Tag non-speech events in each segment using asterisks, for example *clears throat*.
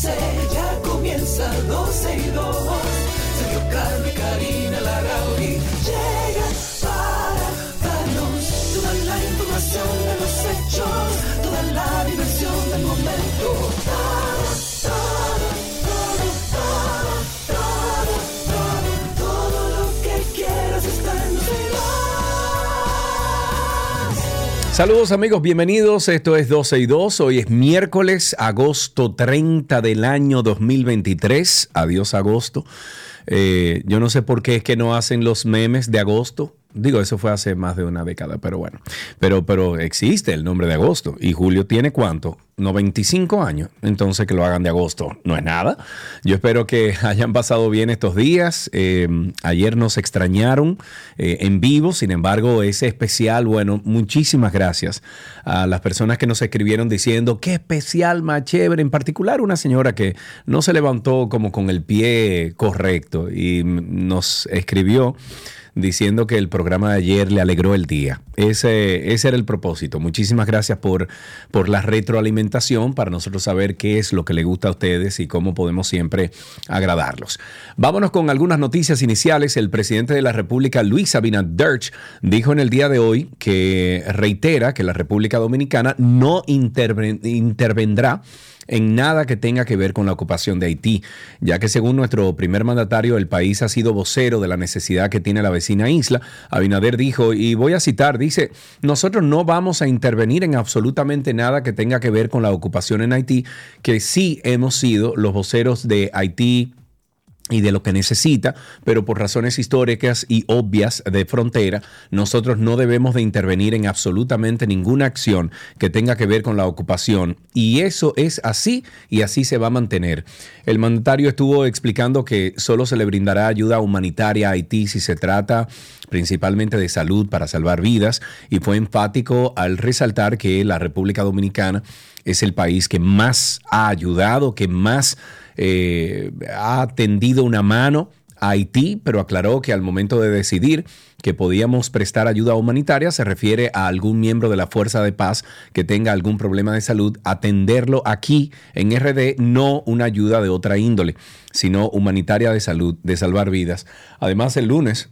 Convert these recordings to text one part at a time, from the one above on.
12, ya comienza 12 y 2. Sergio y Karina Larrauri llegan para darnos toda la información de los hechos, toda la diversión Saludos amigos, bienvenidos. Esto es 12 y 2. Hoy es miércoles, agosto 30 del año 2023. Adiós agosto. Eh, yo no sé por qué es que no hacen los memes de agosto. Digo, eso fue hace más de una década, pero bueno. Pero, pero existe el nombre de agosto. ¿Y Julio tiene cuánto? 95 años. Entonces que lo hagan de agosto no es nada. Yo espero que *laughs* hayan pasado bien estos días. Eh, ayer nos extrañaron eh, en vivo. Sin embargo, ese especial, bueno, muchísimas gracias a las personas que nos escribieron diciendo qué especial más chévere. En particular, una señora que no se levantó como con el pie correcto y nos escribió diciendo que el programa de ayer le alegró el día. Ese, ese era el propósito. Muchísimas gracias por, por la retroalimentación para nosotros saber qué es lo que le gusta a ustedes y cómo podemos siempre agradarlos. Vámonos con algunas noticias iniciales. El presidente de la República, Luis Abinader, dijo en el día de hoy que reitera que la República Dominicana no interven- intervendrá en nada que tenga que ver con la ocupación de Haití, ya que según nuestro primer mandatario, el país ha sido vocero de la necesidad que tiene la vecina isla. Abinader dijo, y voy a citar, dice, nosotros no vamos a intervenir en absolutamente nada que tenga que ver con la ocupación en Haití, que sí hemos sido los voceros de Haití, y de lo que necesita, pero por razones históricas y obvias de frontera, nosotros no debemos de intervenir en absolutamente ninguna acción que tenga que ver con la ocupación. Y eso es así y así se va a mantener. El mandatario estuvo explicando que solo se le brindará ayuda humanitaria a Haití si se trata principalmente de salud para salvar vidas y fue enfático al resaltar que la República Dominicana es el país que más ha ayudado, que más eh, ha tendido una mano a Haití, pero aclaró que al momento de decidir que podíamos prestar ayuda humanitaria se refiere a algún miembro de la Fuerza de Paz que tenga algún problema de salud, atenderlo aquí en RD, no una ayuda de otra índole, sino humanitaria de salud, de salvar vidas. Además, el lunes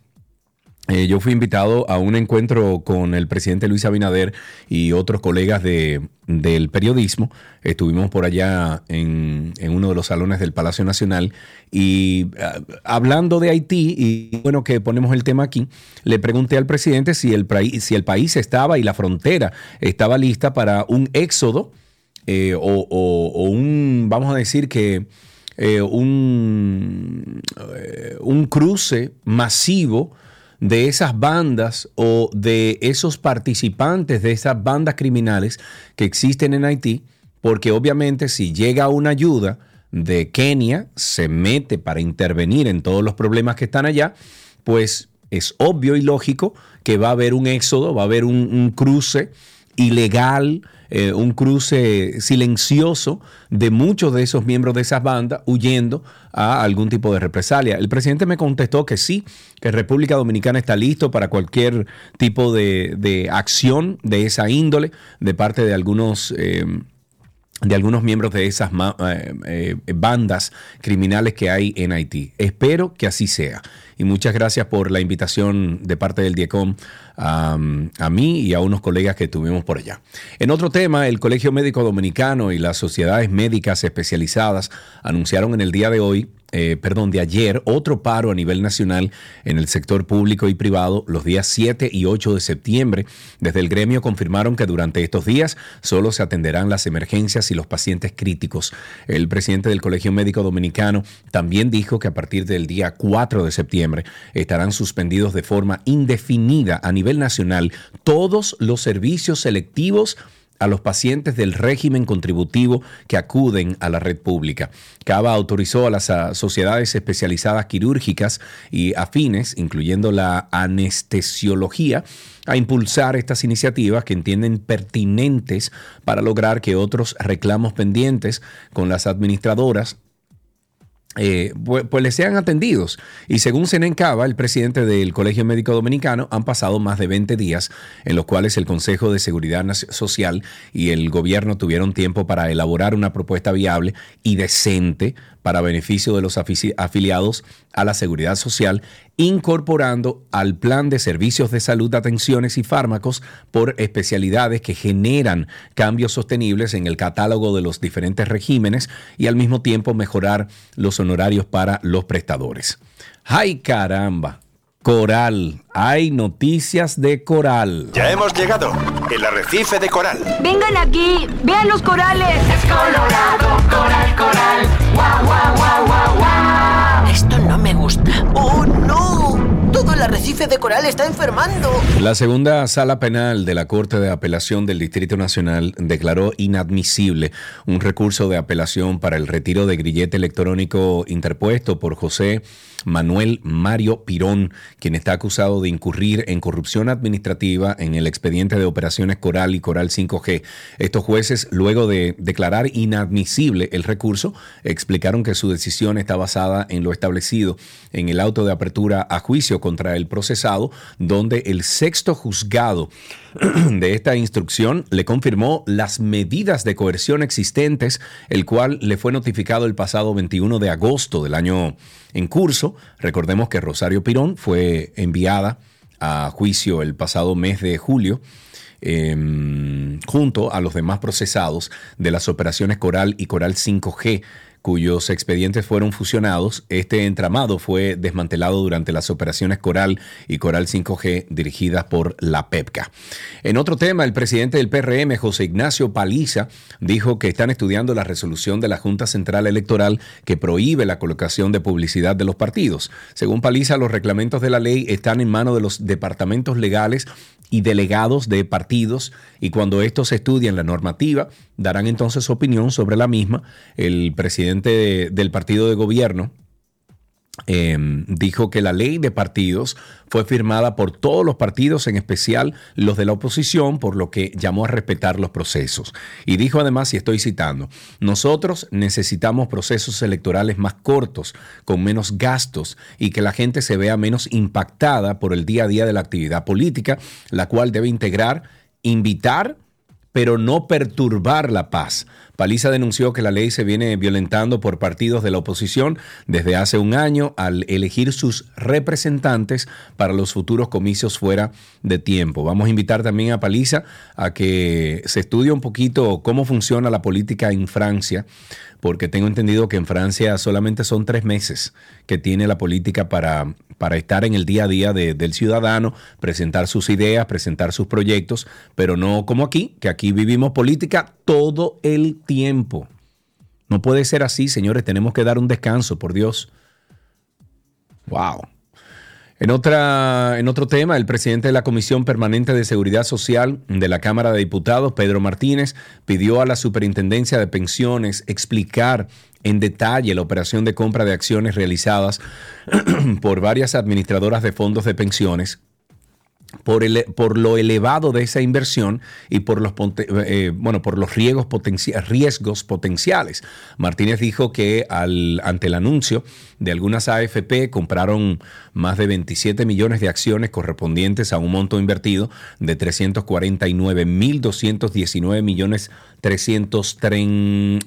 eh, yo fui invitado a un encuentro con el presidente Luis Abinader y otros colegas de, del periodismo. Estuvimos por allá en, en uno de los salones del Palacio Nacional y ah, hablando de Haití, y bueno que ponemos el tema aquí, le pregunté al presidente si el, si el país estaba y la frontera estaba lista para un éxodo eh, o, un, vamos a decir que eh, un, un cruce masivo de esas bandas o de esos participantes de esas bandas criminales que existen en Haití, porque obviamente si llega una ayuda de Kenia, se mete para intervenir en todos los problemas que están allá, pues es obvio y lógico que va a haber un éxodo, va a haber un, cruce ilegal, eh, un cruce silencioso de muchos de esos miembros de esas bandas huyendo a algún tipo de represalia. El presidente me contestó que sí, que República Dominicana está listo para cualquier tipo de, de acción de esa índole de parte de algunos... eh, de algunos miembros de esas eh, eh, bandas criminales que hay en Haití. Espero que así sea. Y muchas gracias por la invitación de parte del DIECOM a mí y a unos colegas que tuvimos por allá. En otro tema, el Colegio Médico Dominicano y las sociedades médicas especializadas anunciaron en el día de hoy eh, perdón, de ayer, otro paro a nivel nacional en el sector público y privado los días 7 y 8 de septiembre. Desde el gremio confirmaron que durante estos días solo se atenderán las emergencias y los pacientes críticos. El presidente del Colegio Médico Dominicano también dijo que a partir del día 4 de septiembre estarán suspendidos de forma indefinida a nivel nacional todos los servicios selectivos a los pacientes del régimen contributivo que acuden a la red pública. Cava autorizó a las sociedades especializadas quirúrgicas y afines, incluyendo la anestesiología, a impulsar estas iniciativas que entienden pertinentes para lograr que otros reclamos pendientes con las administradoras eh, pues, pues, les sean atendidos. Y según Senen Cava, el presidente del Colegio Médico Dominicano, han pasado más de 20 días en los cuales el Consejo de Seguridad Social y el gobierno tuvieron tiempo para elaborar una propuesta viable y decente para beneficio de los afiliados a la seguridad social, incorporando al plan de servicios de salud, atenciones y fármacos por especialidades que generan cambios sostenibles en el catálogo de los diferentes regímenes y al mismo tiempo mejorar los honorarios para los prestadores. ¡Ay caramba! Coral. Hay noticias de coral. Ya hemos llegado. El arrecife de coral. Vengan aquí. Vean los corales. Es colorado. Coral, coral. Guau, guau, guau, guau, guau. Esto no me gusta. ¡Oh, no! Todo el arrecife de coral está enfermando. La segunda sala penal de la Corte de Apelación del Distrito Nacional declaró inadmisible un recurso de apelación para el retiro de grillete electrónico interpuesto por José Manuel Mario Pirón, quien está acusado de incurrir en corrupción administrativa en el expediente de operaciones Coral y Coral 5G. Estos jueces, luego de declarar inadmisible el recurso, explicaron que su decisión está basada en lo establecido en el auto de apertura a juicio contra el procesado, donde el sexto juzgado *clears throat* de esta instrucción le confirmó las medidas de coerción existentes, el cual le fue notificado el pasado 21 de agosto del año en curso. Recordemos que Rosario Pirón fue enviada a juicio el pasado mes de julio. Em, junto a los demás procesados de las operaciones Coral y Coral 5G cuyos expedientes fueron fusionados, este entramado fue desmantelado durante las operaciones Coral y Coral 5G dirigidas por la PEPCA. En otro tema, el presidente del PRM, José Ignacio Paliza, dijo que están estudiando la resolución de la Junta Central Electoral que prohíbe la colocación de publicidad de los partidos. Según Paliza, los reglamentos de la ley están en manos de los departamentos legales y delegados de partidos y cuando estos estudian la normativa darán entonces su opinión sobre la misma. El presidente del partido de gobierno, Em, dijo que la ley de partidos fue firmada por todos los partidos, en especial los de la oposición, por lo que llamó a respetar los procesos. Y dijo además, y estoy citando, nosotros necesitamos procesos electorales más cortos, con menos gastos y que la gente se vea menos impactada por el día a día de la actividad política, la cual debe integrar, invitar, pero no perturbar la paz. Paliza denunció que la ley se viene violentando por partidos de la oposición desde hace un año al elegir sus representantes para los futuros comicios fuera de tiempo. Vamos a invitar también a Paliza a que se estudie un poquito cómo funciona la política en Francia porque tengo entendido que en Francia solamente son tres meses que tiene la política para, para estar en el día a día del ciudadano, presentar sus ideas, presentar sus proyectos, pero no como aquí, que aquí vivimos política todo el tiempo. No puede ser así, señores, tenemos que dar un descanso, por Dios. Wow. En, otra, en otro tema, el presidente de la Comisión Permanente de Seguridad Social de la Cámara de Diputados, Pedro Martínez, pidió a la Superintendencia de Pensiones explicar en detalle la operación de compra de acciones realizadas *clears throat* por varias administradoras de fondos de pensiones por, el, por, lo elevado de esa inversión y por los, eh, bueno, por los riesgos, riesgos potenciales. Martínez dijo que al, ante el anuncio de algunas AFP compraron más de 27 millones de acciones correspondientes a un monto invertido de 349.219 millones 300,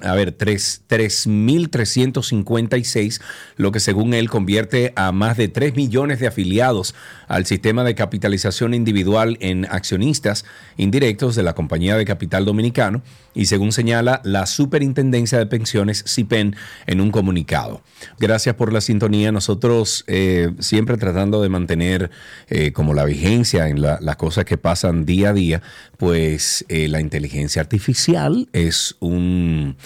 a ver, 3.356, lo que según él convierte a más de 3 millones de afiliados al sistema de capitalización individual en accionistas indirectos de la Compañía de Capital Dominicano y según señala la Superintendencia de Pensiones, CIPEN, en un comunicado. Gracias por la sintonía. Nosotros eh, siempre tratando de mantener eh, como la vigencia en las cosas que pasan día a día, pues eh, la inteligencia artificial es un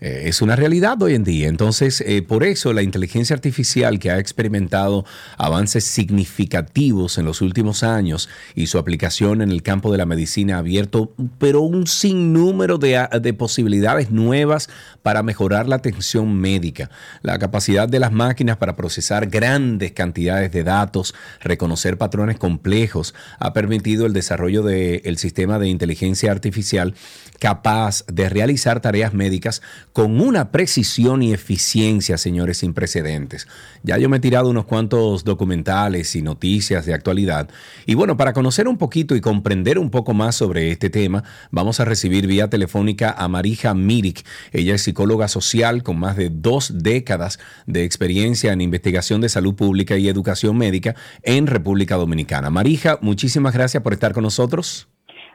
eh, es una realidad hoy en día. Entonces, eh, por eso la inteligencia artificial que ha experimentado avances significativos en los últimos años y su aplicación en el campo de la medicina ha abierto, pero un sinnúmero de, de posibilidades nuevas para mejorar la atención médica. La capacidad de las máquinas para procesar grandes cantidades de datos, reconocer patrones complejos, ha permitido el desarrollo del sistema de inteligencia artificial capaz de realizar tareas médicas con una precisión y eficiencia, señores, sin precedentes. Ya yo me he tirado unos cuantos documentales y noticias de actualidad. Y bueno, para conocer un poquito y comprender un poco más sobre este tema, vamos a recibir vía telefónica a Marija Mirik. Ella es psicóloga social con más de dos décadas de experiencia en investigación de salud pública y educación médica en República Dominicana. Marija, muchísimas gracias por estar con nosotros.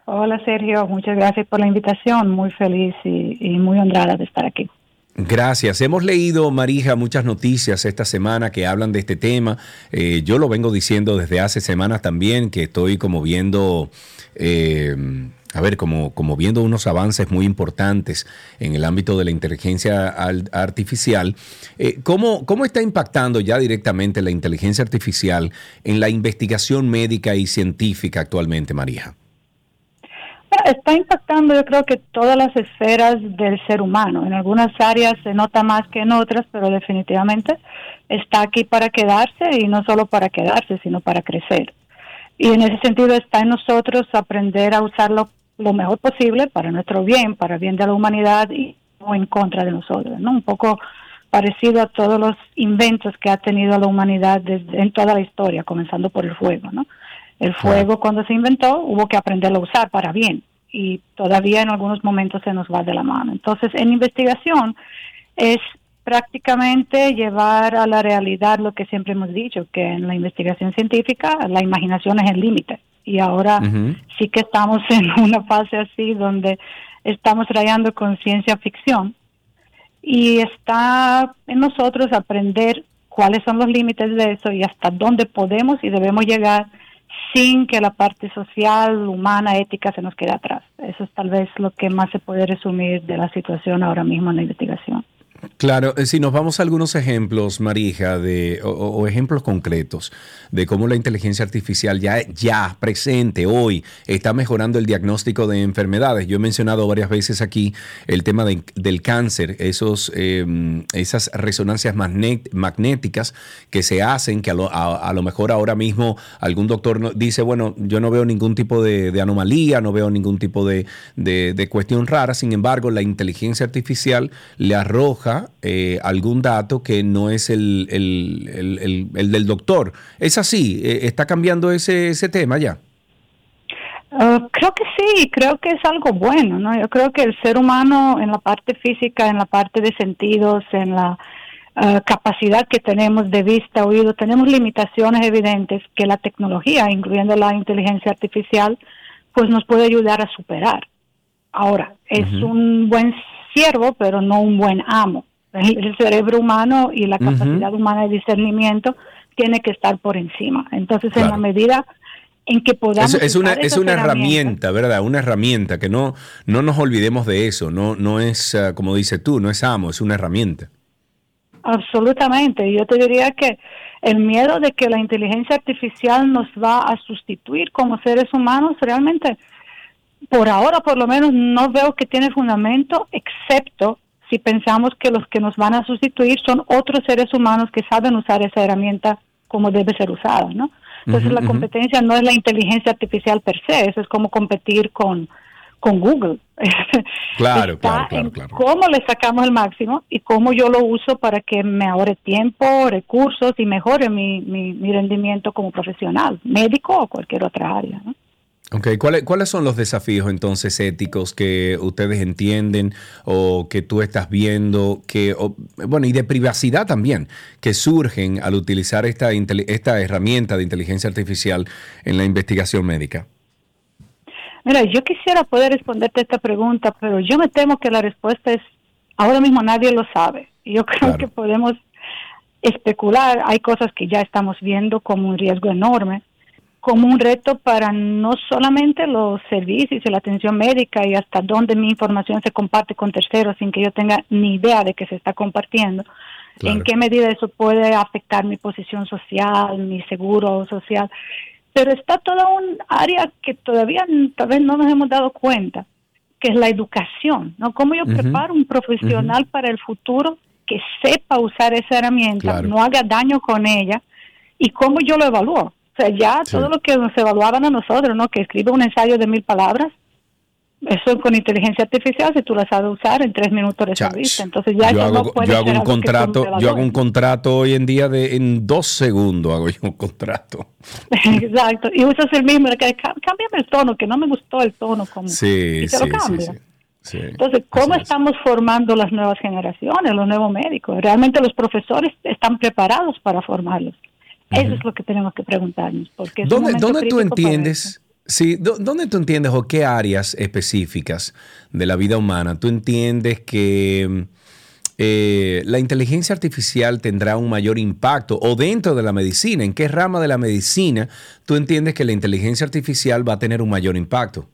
Hola Sergio, muchas gracias por la invitación, muy feliz y, muy honrada de estar aquí. Gracias. Hemos leído, Marija, muchas noticias esta semana que hablan de este tema. Eh, yo lo vengo diciendo desde hace semanas también, que estoy como viendo, eh, a ver, como, como viendo unos avances muy importantes en el ámbito de la inteligencia artificial. Eh, ¿cómo, ¿Cómo está impactando ya directamente la inteligencia artificial en la investigación médica y científica actualmente, Marija? Está impactando yo creo que todas las esferas del ser humano. En algunas áreas se nota más que en otras, pero definitivamente está aquí para quedarse y no solo para quedarse, sino para crecer. Y en ese sentido está en nosotros aprender a usarlo lo mejor posible para nuestro bien, para el bien de la humanidad y no en contra de nosotros, ¿no? Un poco parecido a todos los inventos que ha tenido la humanidad desde, en toda la historia, comenzando por el fuego, ¿no? El fuego cuando se inventó hubo que aprenderlo a usar para bien y todavía en algunos momentos se nos va de la mano. Entonces, en investigación es prácticamente llevar a la realidad lo que siempre hemos dicho, que en la investigación científica la imaginación es el límite. Y ahora sí que estamos *laughs* en una fase así donde estamos rayando con ciencia ficción y está en nosotros aprender cuáles son los límites de eso y hasta dónde podemos y debemos llegar sin que la parte social, humana, ética se nos quede atrás. Eso es tal vez lo que más se puede resumir de la situación ahora mismo en la investigación. Claro, eh, si nos vamos a algunos ejemplos, Marija, de, o, ejemplos concretos de cómo la inteligencia artificial ya, ya presente hoy está mejorando el diagnóstico de enfermedades. Yo he mencionado varias veces aquí el tema del cáncer, esos, em, esas resonancias magnéticas que se hacen, que a lo, mejor ahora mismo algún doctor dice, bueno, yo no veo ningún tipo de, anomalía, no veo ningún tipo de, de cuestión rara, sin embargo, la inteligencia artificial le arroja eh, algún dato que no es el, del doctor. ¿Es así? Eh, ¿Está cambiando ese, ese tema ya? Uh, creo que sí, creo que es algo bueno, ¿no? Yo creo que el ser humano en la parte física, en la parte de sentidos, en la uh, capacidad que tenemos de vista, oído, tenemos limitaciones evidentes que la tecnología, incluyendo la inteligencia artificial, pues nos puede ayudar a superar. Ahora, es un buen siervo, pero no un buen amo. El, cerebro humano y la capacidad humana de discernimiento tiene que estar por encima. Entonces, en la medida en que podamos... Es, una, es una herramienta, ¿verdad? Una herramienta, que no, no nos olvidemos de eso. No, no es, ah, como dices tú, no es amo, es una herramienta. Absolutamente. Yo te diría que el miedo de que la inteligencia artificial nos va a sustituir como seres humanos realmente por ahora por lo menos no veo que tiene fundamento, excepto si pensamos que los que nos van a sustituir son otros seres humanos que saben usar esa herramienta como debe ser usada, ¿no? Entonces la competencia no es la inteligencia artificial per se, eso es como competir con, con Google. *laughs* Claro, claro, claro, claro. Cómo le sacamos el máximo y cómo yo lo uso para que me ahorre tiempo, recursos y mejore mi, mi, mi rendimiento como profesional, médico o cualquier otra área. ¿no? Ok, ¿Cuáles, ¿cuáles son los desafíos entonces éticos que ustedes entienden o que tú estás viendo, que, bueno, y de privacidad también, que surgen al utilizar esta, esta herramienta de inteligencia artificial en la investigación médica? Mira, yo quisiera poder responderte esta pregunta, pero yo me temo que la respuesta es, ahora mismo nadie lo sabe. Yo *laughs* creo que podemos especular, hay cosas que ya estamos viendo como un riesgo enorme como un reto para no solamente los servicios y la atención médica y hasta dónde mi información se comparte con terceros sin que yo tenga ni idea de que se está compartiendo, en qué medida eso puede afectar mi posición social, mi seguro social. Pero está toda un área que todavía tal vez no nos hemos dado cuenta, que es la educación, ¿no? ¿Cómo yo preparo un profesional para el futuro que sepa usar esa herramienta, no haga daño con ella y cómo yo lo evalúo? O sea, ya todo lo que nos evaluaban a nosotros, ¿no? Que escribe un ensayo de mil palabras, eso con inteligencia artificial, si tú la sabes usar, en tres minutos resolviste. Entonces ya yo eso hago, no puede yo hago un contrato, yo hago un contrato hoy en día de en dos segundos hago yo un contrato. *laughs* Exacto. Y usas el mismo, cámbiame el tono, que no me gustó el tono. Como, Sí, y te sí, lo cambia. sí, sí. Entonces, ¿cómo es. estamos formando las nuevas generaciones, los nuevos médicos? ¿Realmente los profesores están preparados para formarlos? Eso es lo que tenemos que preguntarnos. Porque es un ¿Dónde, tú entiendes? Sí, ¿dó- ¿dónde tú entiendes o qué áreas específicas de la vida humana tú entiendes que eh, la inteligencia artificial tendrá un mayor impacto o dentro de la medicina? ¿En qué rama de la medicina tú entiendes que la inteligencia artificial va a tener un mayor impacto?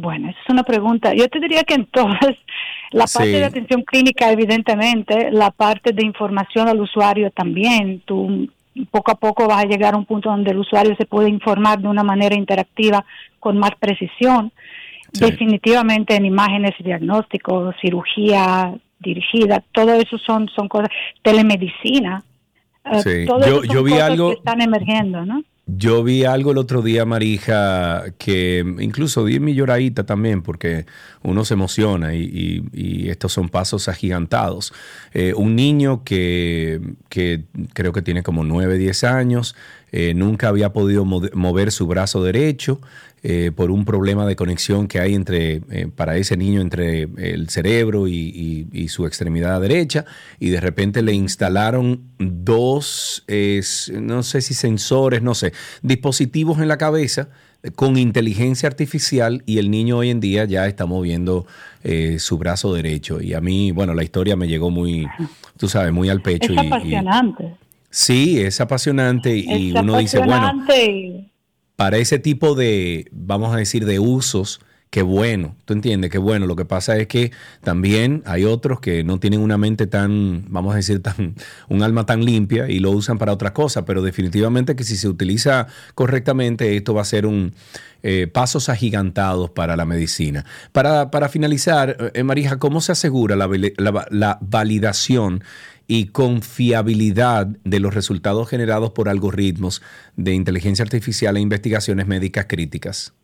Bueno, esa es una pregunta. Yo te diría que en todas, *laughs* la parte Sí. de atención clínica, evidentemente, la parte de información al usuario también. Tú poco a poco vas a llegar a un punto donde el usuario se puede informar de una manera interactiva con más precisión. Sí. Definitivamente en imágenes y diagnósticos, cirugía dirigida, todo eso son, son cosas, telemedicina. eh, Sí. todo Yo- eso son yo vi cosas algo- que están emergiendo, ¿no? Yo vi algo el otro día, Marija, que incluso di mi lloradita también, porque uno se emociona y, y- y estos son pasos agigantados. Eh, un niño que, que creo que tiene como 9, 10 años, eh, nunca había podido mo- mover su brazo derecho eh, por un problema de conexión que hay entre, eh, para ese niño entre el cerebro y, y- y su extremidad derecha, y de repente le instalaron dos, es- no sé si sensores, no sé, dispositivos en la cabeza eh, con inteligencia artificial y el niño hoy en día ya está moviendo eh, su brazo derecho. Y a mí, bueno, la historia me llegó muy, tú sabes, muy al pecho. Es y- y- apasionante. sí, es apasionante y uno dice, bueno, para ese tipo de, vamos a decir, de usos, qué bueno, tú entiendes, qué bueno. Lo que pasa es que también hay otros que no tienen una mente tan, vamos a decir, *laughs* tan, un alma tan limpia y lo usan para otras cosas, pero definitivamente que si se utiliza correctamente, esto va a ser un eh, pasos agigantados para la medicina. Para, para finalizar, eh, Marija, ¿cómo se asegura la, la- la validación y confiabilidad de los resultados generados por algoritmos de inteligencia artificial e investigaciones médicas críticas?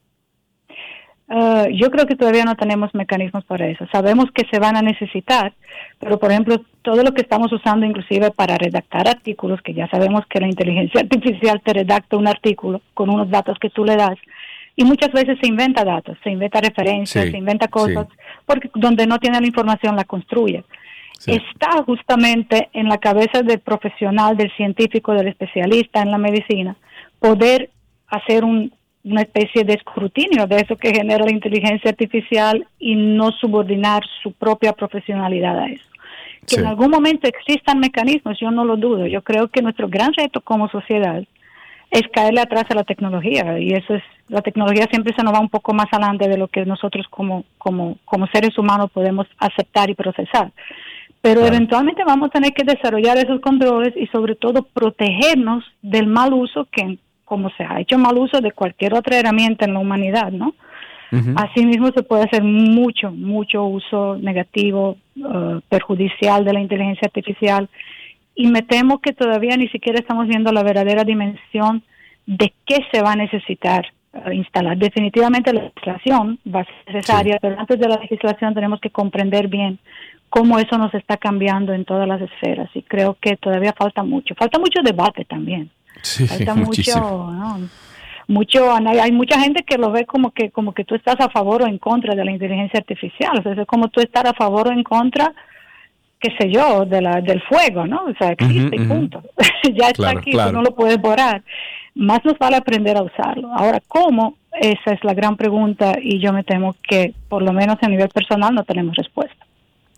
Uh, yo creo que todavía no tenemos mecanismos para eso. Sabemos que se van a necesitar, pero por ejemplo, todo lo que estamos usando inclusive para redactar artículos, que ya sabemos que la inteligencia *laughs* artificial te redacta un artículo con unos datos que tú le das, y muchas veces se inventa datos, se inventa referencias, Sí, se inventa cosas, sí. porque donde no tiene la información la construye. Sí. Está justamente en la cabeza del profesional, del científico, del especialista en la medicina, poder hacer un, una especie de escrutinio de eso que genera la inteligencia artificial y no subordinar su propia profesionalidad a eso. Que Sí. en algún momento existan mecanismos, yo no lo dudo. Yo creo que nuestro gran reto como sociedad es caerle atrás a la tecnología y eso es la tecnología siempre se nos va un poco más adelante de lo que nosotros como como como seres humanos podemos aceptar y procesar pero Claro. eventualmente vamos a tener que desarrollar esos controles y sobre todo protegernos del mal uso que como se ha hecho mal uso de cualquier otra herramienta en la humanidad no. Asimismo, se puede hacer mucho, mucho uso negativo, eh, perjudicial de la inteligencia artificial. Y me temo que todavía ni siquiera estamos viendo la verdadera dimensión de qué se va a necesitar eh, instalar. Definitivamente la legislación va a ser necesaria, pero antes de la legislación tenemos que comprender bien cómo eso nos está cambiando en todas las esferas. Y creo que todavía falta mucho. Falta mucho debate también Sí, falta *laughs* mucho. ¿no? mucho hay mucha gente que lo ve como que como que tú estás a favor o en contra de la inteligencia artificial. O sea es como tú estar a favor o en contra qué sé yo de la del fuego no o sea existe y punto. *laughs* Ya está Claro, aquí claro. tú no lo puedes borrar. Más nos vale aprender a usarlo. Ahora cómo esa es la gran pregunta y yo me temo que por lo menos a nivel personal no tenemos respuesta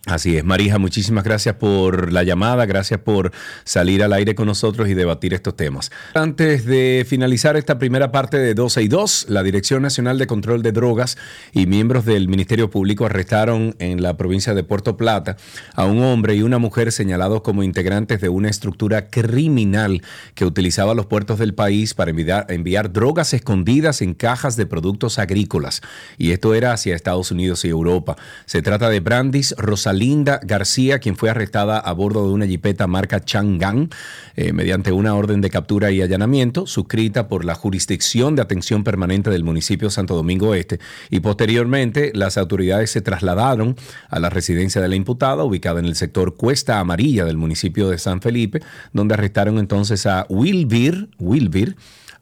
Así es, Marija, muchísimas gracias por la llamada, gracias por salir al aire con nosotros y debatir estos temas. Antes de finalizar esta primera parte de 12 y 2, la Dirección Nacional de Control de Drogas y miembros del Ministerio Público arrestaron en la provincia de Puerto Plata a un hombre y una mujer señalados como integrantes de una estructura criminal que utilizaba los puertos del país para enviar, drogas escondidas en cajas de productos agrícolas. Y esto era hacia Estados Unidos y Europa. Se trata de Brandis Rosalía Linda García, quien fue arrestada a bordo de una jipeta marca Chang'an eh, mediante una orden de captura y allanamiento suscrita por la Jurisdicción de Atención Permanente del municipio Santo Domingo Este y posteriormente las autoridades se trasladaron a la residencia de la imputada ubicada en el sector Cuesta Amarilla del municipio de San Felipe, donde arrestaron entonces a Wilbir, Wilbir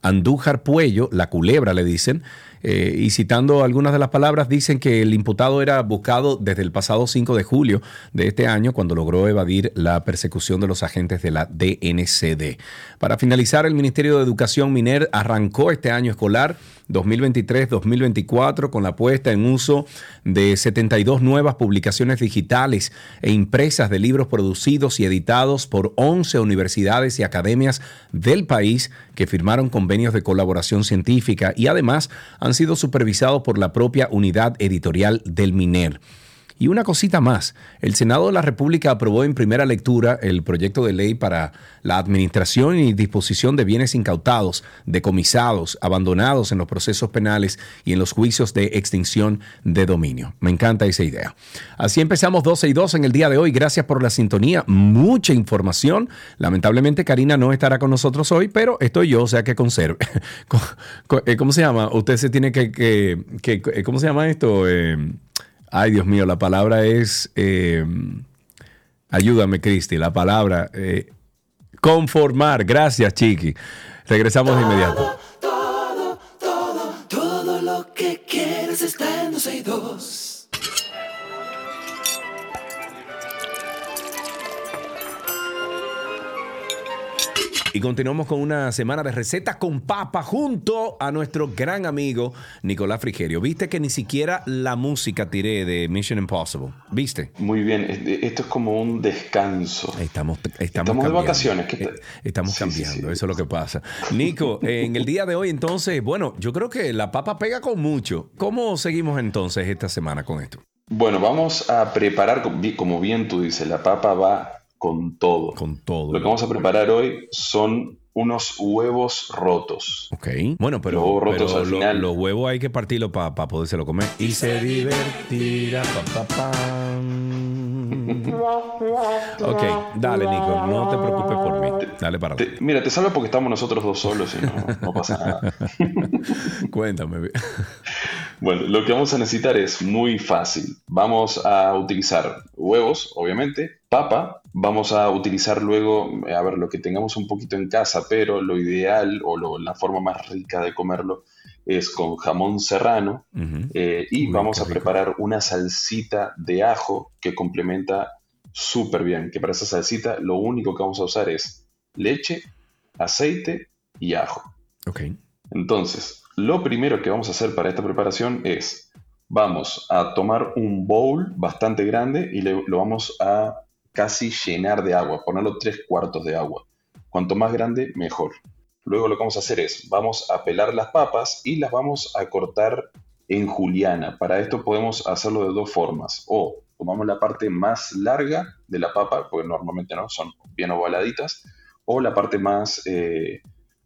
Andújar Puello, la culebra le dicen, eh, y citando algunas de las palabras, dicen que el imputado era buscado desde el pasado 5 de julio de este año, cuando logró evadir la persecución de los agentes de la DNCD. Para finalizar, el Ministerio de Educación Miner arrancó este año escolar 2023-2024 con la puesta en uso de 72 nuevas publicaciones digitales e impresas de libros producidos y editados por 11 universidades y academias del país que firmaron convenios de colaboración científica y además han sido supervisados por la propia unidad editorial del MINER. Y una cosita más, el Senado de la República aprobó en primera lectura el proyecto de ley para la administración y disposición de bienes incautados, decomisados, abandonados en los procesos penales y en los juicios de extinción de dominio. Me encanta esa idea. Así empezamos 12 y 2 en el día de hoy. Gracias por la sintonía. Mucha información. Lamentablemente Karina no estará con nosotros hoy, pero estoy yo, o sea que conserve. *laughs* Eh, ¿Cómo se llama? Usted se tiene que, que, ¿cómo se llama esto? Eh, Ay, Dios mío, la palabra es. Eh, ayúdame, Cristi. La palabra. Eh, conformar. Gracias, Chiqui. Regresamos de inmediato. Y continuamos con una semana de recetas con papa junto a nuestro gran amigo Nicolás Frigerio. ¿Viste que ni siquiera la música tiré de Mission Impossible? ¿Viste? Muy bien, esto es como un descanso. Estamos, estamos, estamos de vacaciones. Eh, estamos cambiando, eso es lo que pasa. Nico, *laughs* en el día de hoy entonces, bueno, yo creo que la papa pega con mucho. ¿Cómo seguimos entonces esta semana con esto? Bueno, vamos a preparar, como bien tú dices, la papa va con todo. Con todo. Lo que vamos a preparar hoy son unos huevos rotos. Ok. Bueno, pero, los huevos, rotos al final... los huevos hay que partirlo para pa podérselo comer. Y se divertirá. Pa, pa, *laughs* ok, dale, Nico. No te preocupes por mí. Dale para te, Mira, te salvo porque estamos nosotros dos solos y no, no pasa nada. *laughs* Cuéntame. Bueno, lo que vamos a necesitar es muy fácil. Vamos a utilizar huevos, obviamente, papa, vamos a utilizar luego, a ver, lo que tengamos un poquito en casa, pero lo ideal o la forma más rica de comerlo es con jamón serrano eh, y vamos a preparar una salsita de ajo que complementa súper bien, que para esa salsita lo único que vamos a usar es leche, aceite y ajo. Ok. Entonces, lo primero que vamos a hacer para esta preparación es, vamos a tomar un bowl bastante grande y lo vamos a casi llenar de agua, ponerlo tres cuartos de agua. Cuanto más grande, mejor. Luego lo que vamos a hacer es, vamos a pelar las papas y las vamos a cortar en juliana. Para esto podemos hacerlo de dos formas. O tomamos la parte más larga de la papa, porque normalmente no, son bien ovaladitas, o la parte más, eh,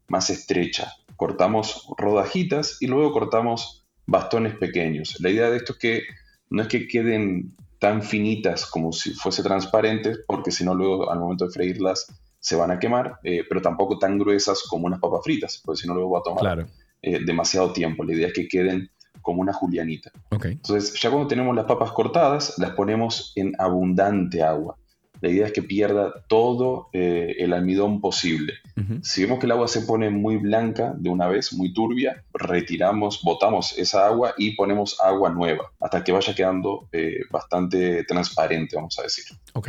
más estrecha cortamos rodajitas y luego cortamos bastones pequeños. La idea de esto es que no es que queden tan finitas como si fuese transparentes, porque si no luego al momento de freírlas se van a quemar, eh, pero tampoco tan gruesas como unas papas fritas, porque si no luego va a tomar eh, demasiado tiempo. La idea es que queden como una julianita. Entonces, ya cuando tenemos las papas cortadas, las ponemos en abundante agua. La idea es que pierda todo eh, el almidón posible. Si vemos que el agua se pone muy blanca de una vez, muy turbia, retiramos, botamos esa agua y ponemos agua nueva hasta que vaya quedando eh, bastante transparente, vamos a decir.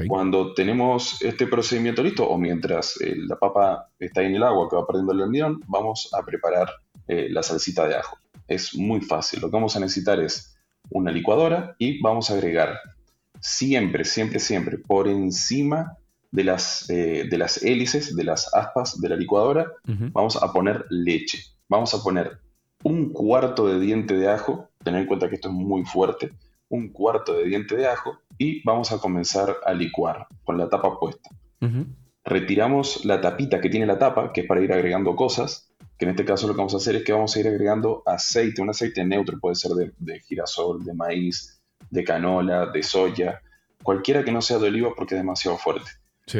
Cuando tenemos este procedimiento listo o mientras eh, la papa está en el agua que va perdiendo el almidón, vamos a preparar la salsita de ajo. Es muy fácil. Lo que vamos a necesitar es una licuadora y vamos a agregar siempre, siempre, siempre por encima de las, eh, de las hélices, de las aspas de la licuadora, vamos a poner leche. Vamos a poner un cuarto de diente de ajo, tener en cuenta que esto es muy fuerte, un cuarto de diente de ajo y vamos a comenzar a licuar con la tapa puesta. Retiramos la tapita que tiene la tapa, que es para ir agregando cosas, que en este caso lo que vamos a hacer es que vamos a ir agregando aceite, un aceite neutro, puede ser de, girasol, de maíz, de canola, de soya, cualquiera que no sea de oliva porque es demasiado fuerte.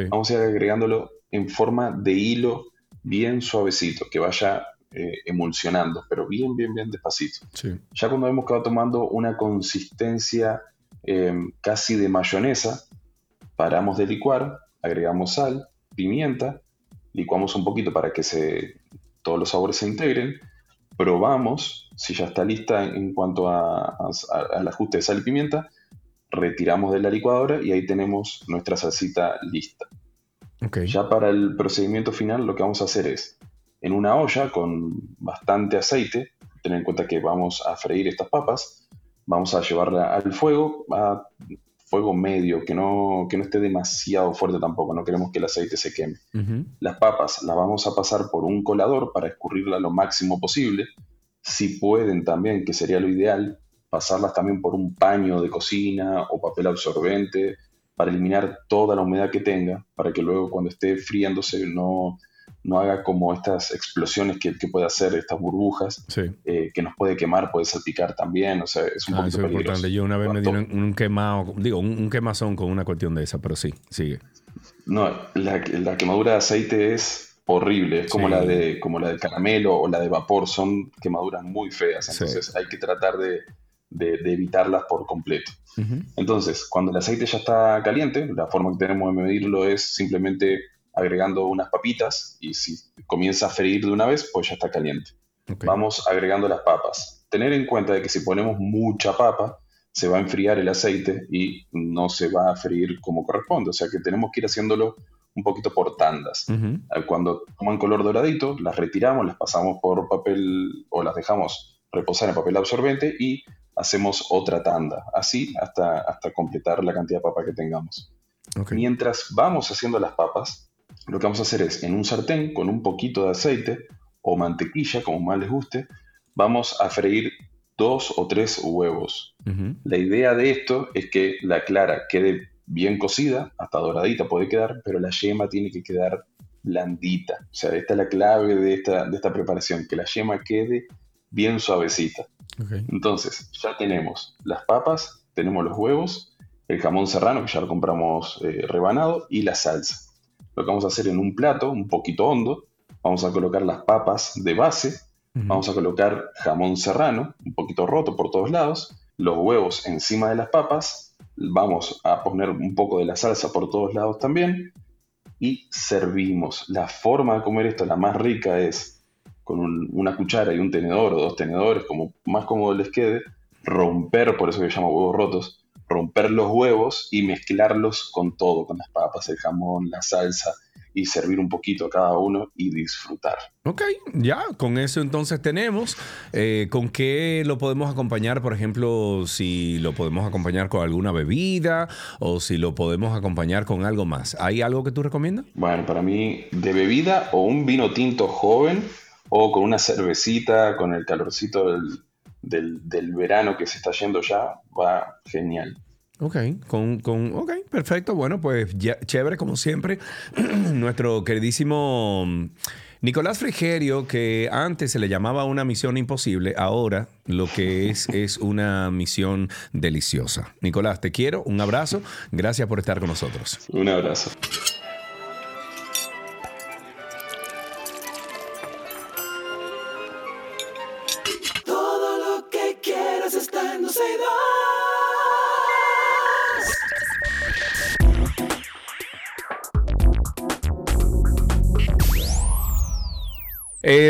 Vamos a ir agregándolo en forma de hilo bien suavecito, que vaya eh, emulsionando, pero bien, bien, bien despacito. Ya cuando vemos que va tomando una consistencia em, casi de mayonesa, paramos de licuar, agregamos sal, pimienta, licuamos un poquito para que se, todos los sabores se integren, probamos si ya está lista en cuanto a, al ajuste de sal y pimienta, retiramos de la licuadora y ahí tenemos nuestra salsita lista. Ya para el procedimiento final lo que vamos a hacer es, en una olla con bastante aceite, tener en cuenta que vamos a freír estas papas, vamos a llevarla al fuego, a fuego medio, que no, que no esté demasiado fuerte tampoco, no queremos que el aceite se queme. Las papas las vamos a pasar por un colador para escurrirla lo máximo posible. Si pueden también, que sería lo ideal, pasarlas también por un paño de cocina o papel absorbente para eliminar toda la humedad que tenga, para que luego cuando esté friándose no, no haga como estas explosiones que, que puede hacer, estas burbujas, eh, que nos puede quemar, puede salpicar también, o sea, es un ah, poquito es importante. Yo una vez me dieron un, quemado, digo, un, quemazón con una cuestión de esa, pero sí, sigue. No, la, la quemadura de aceite es horrible, es como la de como la de caramelo o la de vapor, son quemaduras muy feas, entonces hay que tratar de, de, evitarlas por completo. Entonces, cuando el aceite ya está caliente, la forma que tenemos de medirlo es simplemente agregando unas papitas y si comienza a freír de una vez, pues ya está caliente. Vamos agregando las papas. Tener en cuenta de que si ponemos mucha papa, se va a enfriar el aceite y no se va a freír como corresponde. O sea que tenemos que ir haciéndolo un poquito por tandas. Cuando toman color doradito, las retiramos, las pasamos por papel o las dejamos reposar en papel absorbente y hacemos otra tanda, así hasta, hasta completar la cantidad de papa que tengamos. Mientras vamos haciendo las papas, lo que vamos a hacer es en un sartén con un poquito de aceite o mantequilla, como más les guste, vamos a freír dos o tres huevos. La idea de esto es que la clara quede bien cocida, hasta doradita puede quedar, pero la yema tiene que quedar blandita. O sea, esta es la clave de esta, de esta preparación, que la yema quede bien suavecita. Entonces, ya tenemos las papas, tenemos los huevos, el jamón serrano, que ya lo compramos eh, rebanado, y la salsa. Lo que vamos a hacer en un plato un poquito hondo, vamos a colocar las papas de base, vamos a colocar jamón serrano, un poquito roto por todos lados, los huevos encima de las papas, vamos a poner un poco de la salsa por todos lados también, y servimos. La forma de comer esto, la más rica, es con una cuchara y un tenedor o dos tenedores, como más cómodo les quede, romper, por eso que llamo huevos rotos, romper los huevos y mezclarlos con todo, con las papas, el jamón, la salsa, y servir un poquito a cada uno y disfrutar. Ok, ya, con eso entonces tenemos. Eh, ¿Con qué lo podemos acompañar? Por ejemplo, si lo podemos acompañar con alguna bebida o si lo podemos acompañar con algo más. ¿Hay algo que tú recomiendas? Bueno, para mí, de bebida o un vino tinto joven o con una cervecita, con el calorcito del, verano que se está yendo ya, va genial. Ok, con, con, ok, perfecto. Bueno, pues ya, chévere como siempre. *clears throat* Nuestro queridísimo Nicolás Frigerio, que antes se le llamaba una misión imposible, ahora lo que es *laughs* es una misión deliciosa. Nicolás, te quiero, un abrazo, gracias por estar con nosotros. Un abrazo.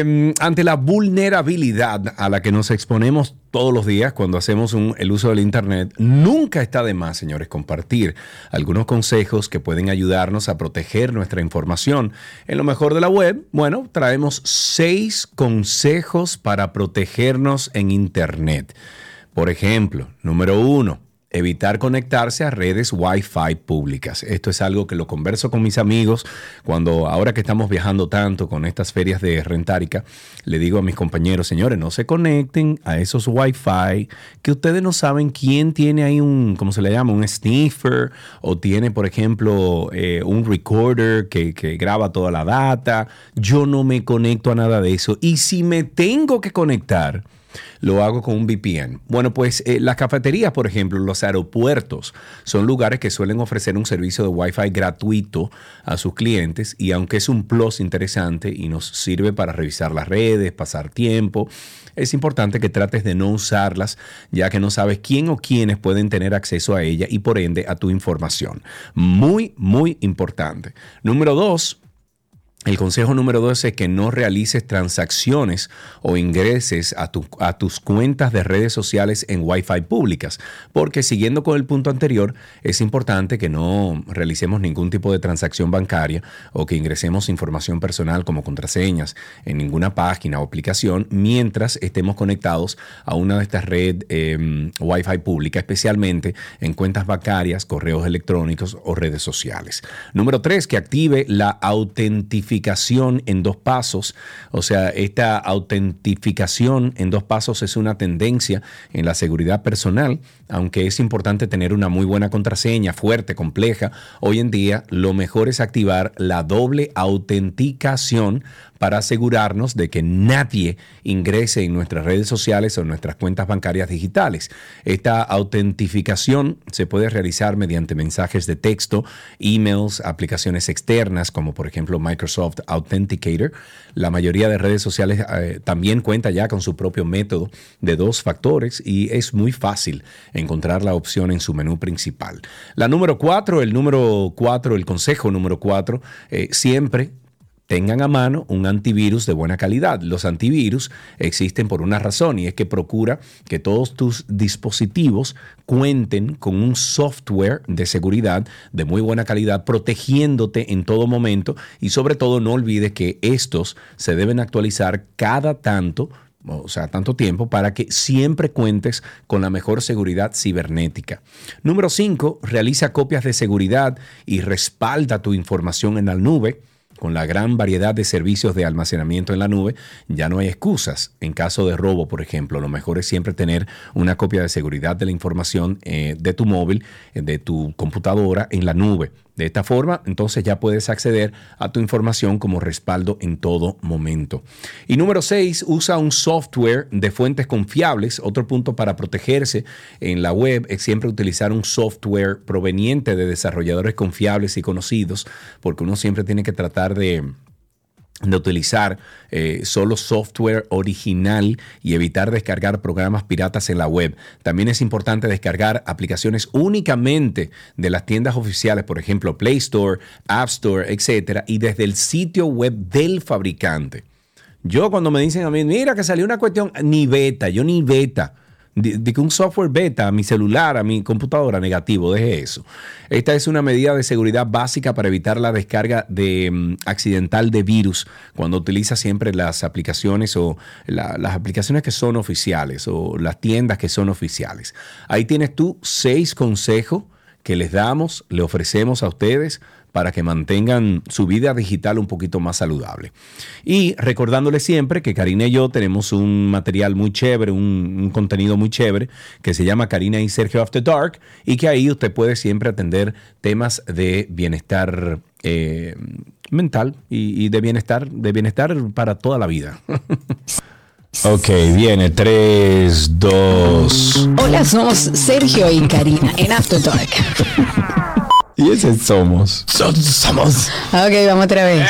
Em, ante la vulnerabilidad a la que nos exponemos todos los días cuando hacemos el uso del Internet, nunca está de más, señores, compartir algunos consejos que pueden ayudarnos a proteger nuestra información. En lo mejor de la web, bueno, traemos seis consejos para protegernos en Internet. Por ejemplo, número uno, evitar conectarse a redes Wi-Fi públicas. Esto es algo que lo converso con mis amigos cuando ahora que estamos viajando tanto con estas ferias de rentárica, le digo a mis compañeros, señores, no se conecten a esos Wi-Fi que ustedes no saben quién tiene ahí un, ¿cómo se le llama? Un sniffer o tiene, por ejemplo, eh, un recorder que, que graba toda la data. Yo no me conecto a nada de eso. Y si me tengo que conectar, lo hago con un VPN. Bueno, pues eh, las cafeterías, por ejemplo, los aeropuertos, son lugares que suelen ofrecer un servicio de Wi-Fi gratuito a sus clientes y aunque es un plus interesante y nos sirve para revisar las redes, pasar tiempo, es importante que trates de no usarlas ya que no sabes quién o quiénes pueden tener acceso a ella y por ende a tu información. Muy, muy importante. Número dos, el consejo número dos es que no realices transacciones o ingreses a, tus cuentas de redes sociales en Wi-Fi públicas, porque siguiendo con el punto anterior, es importante que no realicemos ningún tipo de transacción bancaria o que ingresemos información personal como contraseñas en ninguna página o aplicación mientras estemos conectados a una de estas redes eh, Wi-Fi pública, especialmente en cuentas bancarias, correos electrónicos o redes sociales. Número tres, que active la autentificación en dos pasos. O sea, esta autentificación en dos pasos es una tendencia en la seguridad personal, aunque es importante tener una muy buena contraseña, fuerte, compleja. Hoy en día lo mejor es activar la doble autenticación para asegurarnos de que nadie ingrese en nuestras redes sociales o nuestras cuentas bancarias digitales. Esta autentificación se puede realizar mediante mensajes de texto, emails, aplicaciones externas como por ejemplo Microsoft Authenticator. La mayoría de redes sociales eh, también cuenta ya con su propio método de dos factores y es muy fácil encontrar la opción en su menú principal. La número cuatro, el número cuatro, el consejo número cuatro, eh, siempre tengan a mano un antivirus de buena calidad. Los antivirus existen por una razón y es que procura que todos tus dispositivos cuenten con un software de seguridad de muy buena calidad protegiéndote en todo momento y sobre todo no olvides que estos se deben actualizar cada tanto o sea, tanto tiempo, para que siempre cuentes con la mejor seguridad cibernética. Número 5, realiza copias de seguridad y respalda tu información en la nube con la gran variedad de servicios de almacenamiento en la nube, ya no hay excusas. En caso de robo, por ejemplo, lo mejor es siempre tener una copia de seguridad de la información eh, de tu móvil, eh, de tu computadora en la nube. De esta forma, entonces ya puedes acceder a tu información como respaldo en todo momento. Y número 6, usa un software de fuentes confiables. Otro punto para protegerse en la web es siempre utilizar un software proveniente de desarrolladores confiables y conocidos, porque uno siempre tiene que tratar de de utilizar eh, solo software original y evitar descargar programas piratas en la web. También es importante descargar aplicaciones únicamente de las tiendas oficiales, por ejemplo Play Store, App Store, etcétera, y desde el sitio web del fabricante. Yo cuando me dicen a mí, mira que salió una cuestión, ni beta, yo ni beta de, que un software beta a mi celular, a mi computadora, negativo, deje eso. Esta es una medida de seguridad básica para evitar la descarga de, mm, accidental de virus cuando utiliza siempre las aplicaciones o las aplicaciones que son oficiales o las tiendas que son oficiales. Ahí tienes tú seis consejos que les damos, le ofrecemos a ustedes para que mantengan su vida digital un poquito más saludable. Y recordándoles siempre que Karina y yo tenemos un material muy chévere, un, contenido muy chévere que se llama Karina y Sergio After Dark y que ahí usted puede siempre atender temas de bienestar eh, mental y, de bienestar, de bienestar para toda la vida. *laughs* Ok, viene 3, 2. Hola, somos Sergio y Karina en After Dark. *laughs* Y ese somos. somos. Ok, vamos otra vez.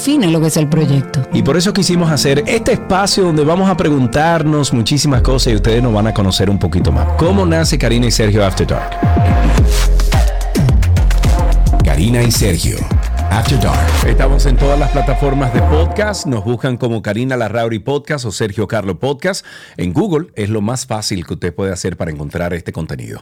define lo que es el proyecto. Y por eso quisimos hacer este espacio donde vamos a preguntarnos muchísimas cosas y ustedes nos van a conocer un poquito más. ¿Cómo nace Karina y Sergio After Dark? Karina y Sergio. After Dark. Estamos en todas las plataformas de podcast. Nos buscan como Karina Larrauri Podcast o Sergio Carlo Podcast. En Google es lo más fácil que usted puede hacer para encontrar este contenido.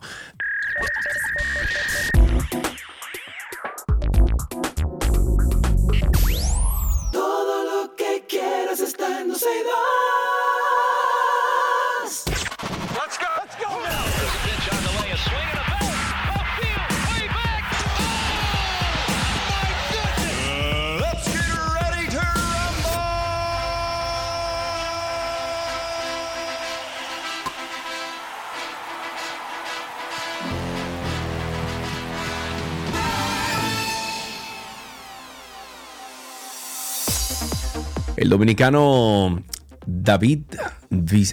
Dominicano David,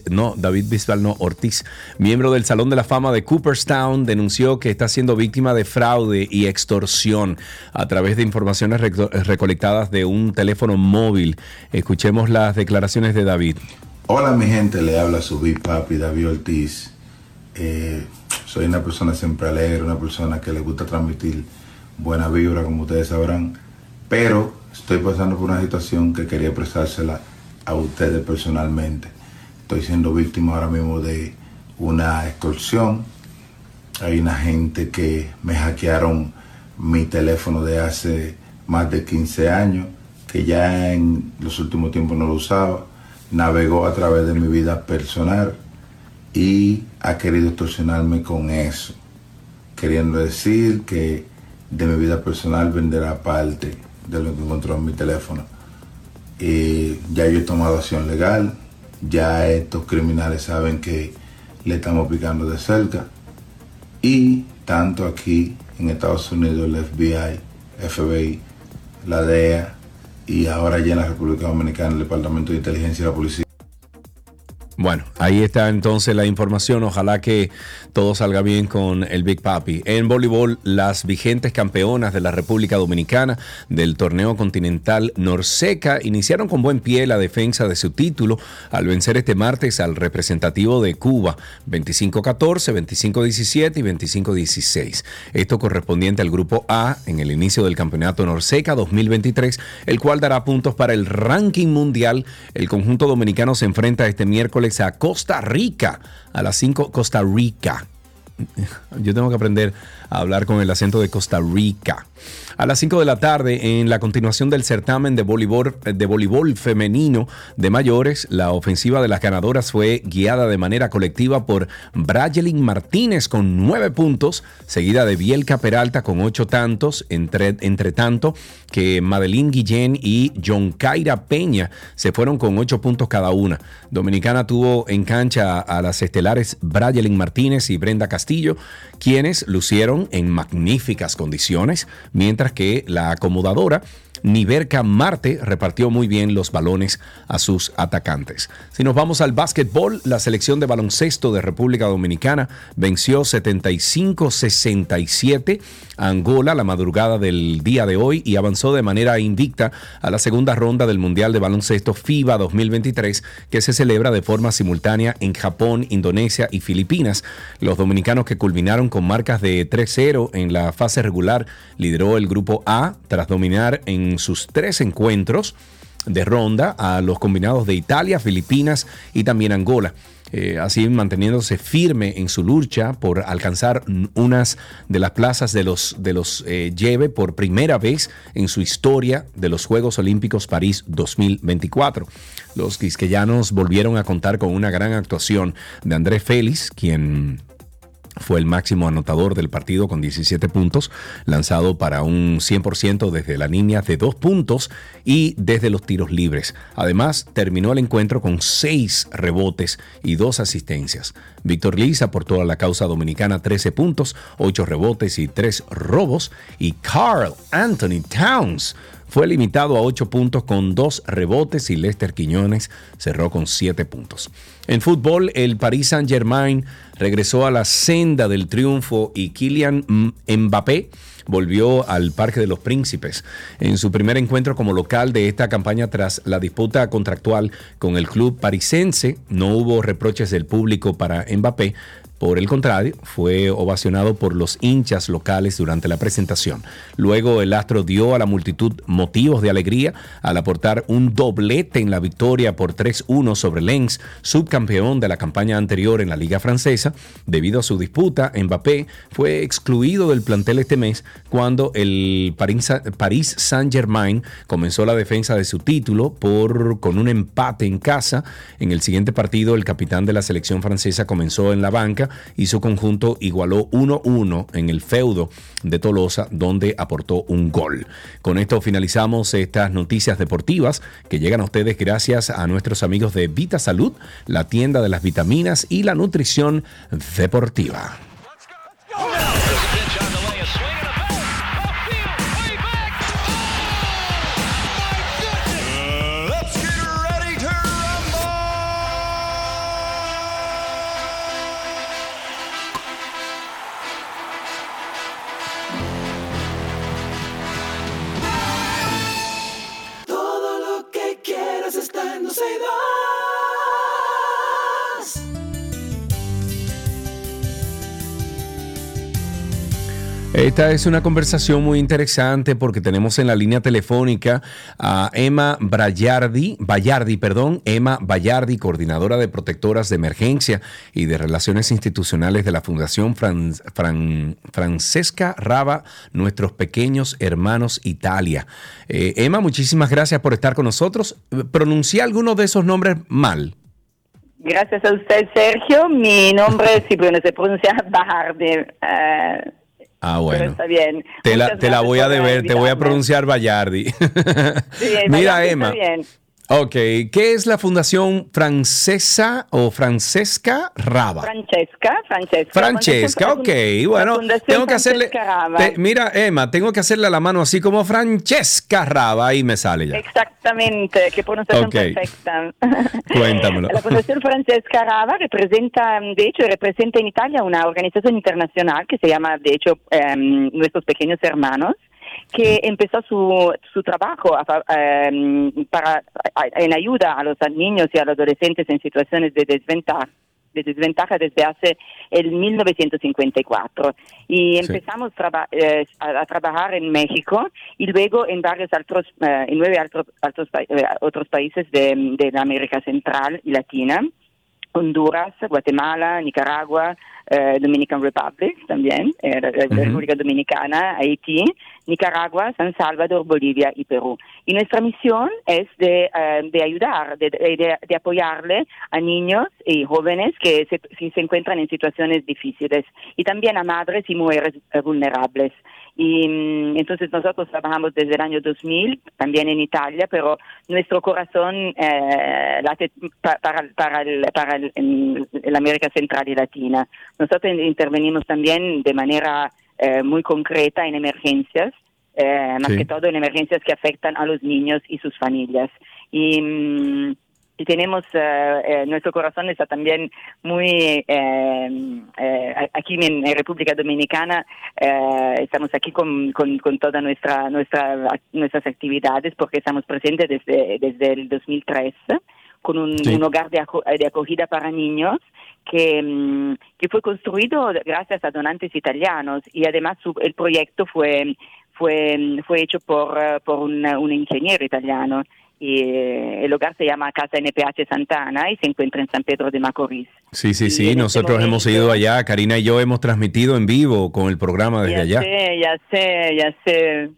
no, David Bisbal, no, Ortiz, miembro del Salón de la Fama de Cooperstown, denunció que está siendo víctima de fraude y extorsión a través de informaciones reco- recolectadas de un teléfono móvil. Escuchemos las declaraciones de David. Hola mi gente, le habla su Big David Ortiz. Eh, soy una persona siempre alegre, una persona que le gusta transmitir buena vibra, como ustedes sabrán. Pero estoy pasando por una situación que quería expresársela a ustedes personalmente. Estoy siendo víctima ahora mismo de una extorsión. Hay una gente que me hackearon mi teléfono de hace más de 15 años, que ya en los últimos tiempos no lo usaba. Navegó a través de mi vida personal y ha querido extorsionarme con eso, queriendo decir que de mi vida personal venderá parte de lo que encontró en mi teléfono. Y ya yo he tomado acción legal, ya estos criminales saben que le estamos picando de cerca y tanto aquí en Estados Unidos el FBI, FBI, la DEA y ahora ya en la República Dominicana el Departamento de Inteligencia y la Policía. Bueno, ahí está entonces la información. Ojalá que todo salga bien con el Big Papi. En voleibol, las vigentes campeonas de la República Dominicana del torneo continental Norseca iniciaron con buen pie la defensa de su título al vencer este martes al representativo de Cuba 25-14, 25-17 y 25-16. Esto correspondiente al grupo A en el inicio del campeonato Norseca 2023, el cual dará puntos para el ranking mundial. El conjunto dominicano se enfrenta este miércoles a Costa Rica a las 5 Costa Rica. Yo tengo que aprender a hablar con el acento de Costa Rica. A las 5 de la tarde, en la continuación del certamen de voleibol, de voleibol femenino de mayores, la ofensiva de las ganadoras fue guiada de manera colectiva por Brayelin Martínez con 9 puntos, seguida de Bielka Peralta con 8 tantos, entre, entre tanto que Madeline Guillén y John Kaira Peña se fueron con 8 puntos cada una. Dominicana tuvo en cancha a las estelares Brayelin Martínez y Brenda Castillo, quienes lucieron en magníficas condiciones, mientras que la acomodadora Niverca Marte repartió muy bien los balones a sus atacantes. Si nos vamos al básquetbol, la selección de baloncesto de República Dominicana venció 75-67 a Angola la madrugada del día de hoy y avanzó de manera invicta a la segunda ronda del Mundial de Baloncesto FIBA 2023 que se celebra de forma simultánea en Japón, Indonesia y Filipinas. Los dominicanos que culminaron con marcas de 3-0 en la fase regular lideró el grupo A tras dominar en sus tres encuentros de ronda a los combinados de Italia, Filipinas y también Angola. Eh, así manteniéndose firme en su lucha por alcanzar unas de las plazas de los, de los eh, lleve por primera vez en su historia de los Juegos Olímpicos París 2024. Los quisqueyanos volvieron a contar con una gran actuación de Andrés Félix, quien fue el máximo anotador del partido con 17 puntos, lanzado para un 100% desde la línea de dos puntos y desde los tiros libres. Además, terminó el encuentro con seis rebotes y dos asistencias. Víctor Liz aportó a la causa dominicana 13 puntos, 8 rebotes y 3 robos. Y Carl Anthony Towns fue limitado a 8 puntos con 2 rebotes y Lester Quiñones cerró con 7 puntos. En fútbol, el Paris Saint-Germain regresó a la senda del triunfo y Kylian Mbappé volvió al Parque de los Príncipes en su primer encuentro como local de esta campaña tras la disputa contractual con el club parisense. No hubo reproches del público para Mbappé, por el contrario, fue ovacionado por los hinchas locales durante la presentación. Luego el astro dio a la multitud motivos de alegría al aportar un doblete en la victoria por 3-1 sobre Lens, subcampeón de la campaña anterior en la liga francesa. Debido a su disputa, Mbappé fue excluido del plantel este mes cuando el Paris Saint-Germain comenzó la defensa de su título por, con un empate en casa. En el siguiente partido, el capitán de la selección francesa comenzó en la banca y su conjunto igualó 1-1 en el feudo de Tolosa, donde aportó un gol. Con esto finalizamos estas noticias deportivas que llegan a ustedes gracias a nuestros amigos de Vita Salud, la tienda de las vitaminas y la nutrición deportiva. Esta es una conversación muy interesante porque tenemos en la línea telefónica a Emma Bayardi, Bayardi, perdón, Emma Bayardi, coordinadora de protectoras de emergencia y de relaciones institucionales de la Fundación Francesca Raba, nuestros pequeños hermanos Italia. Eh, Emma, muchísimas gracias por estar con nosotros. ¿Pronuncié alguno de esos nombres mal? Gracias a usted, Sergio. Mi nombre, *laughs* si se pronuncia Bajardi. Eh, Ah, bueno. está bien. Te la, te la, voy a deber, te voy a pronunciar Bayardi. *laughs* Mira, Emma. Ok, ¿qué es la Fundación Francesa o Francesca Raba? Francesca, Francesca. Francesca, ok, bueno, tengo que hacerle, mira Emma, tengo que hacerle la mano así como Francesca Raba y me sale ya. Exactamente, qué pronunciación perfecta. Cuéntamelo. *laughs* *laughs* La Fundación Francesca Raba representa, de hecho, representa en Italia una organización internacional que se llama, de hecho, em, Nuestros Pequeños Hermanos que empezó su, su trabajo em, para, en ayuda a los niños y a los adolescentes en situaciones de desventaja de desventaja desde hace el 1954 y empezamos eh, a, trabajar en México y luego en varios otros eh, en nueve otros, eh, otros países de, de, la América Central y Latina Honduras, Guatemala, Nicaragua, eh, Dominican Republic también, eh, República Dominicana, Haití, Nicaragua, San Salvador, Bolivia y Perú. Y nuestra misión es de, eh, ayudar, de, apoyarle a niños y jóvenes que se, se encuentran en situaciones difíciles y también a madres y mujeres vulnerables. Y mm, entonces nosotros trabajamos desde el año 2000, también en Italia, pero nuestro corazón eh, late para, para el, América Central y Latina. Nosotros intervenimos también de manera eh, muy concreta en emergencias, eh, más que todo en emergencias que afectan a los niños y sus familias. Y mm, y tenemos eh, eh, nuestro corazón está también muy eh, aquí en, República Dominicana estamos aquí con, con, todas nuestra, nuestra, nuestras actividades porque estamos presentes desde, desde el 2003 con un, hogar de, acogida para niños que, mm, que fue construido gracias a donantes italianos y además el proyecto fue fue fue hecho por, por un ingeniero italiano y eh, el hogar se llama Casa NPH Santana y se encuentra en San Pedro de Macorís. Sí, sí, sí, este nosotros hemos ido allá, Karina y yo hemos transmitido en vivo con el programa desde allá. Ya sé, ya sé, ya sé.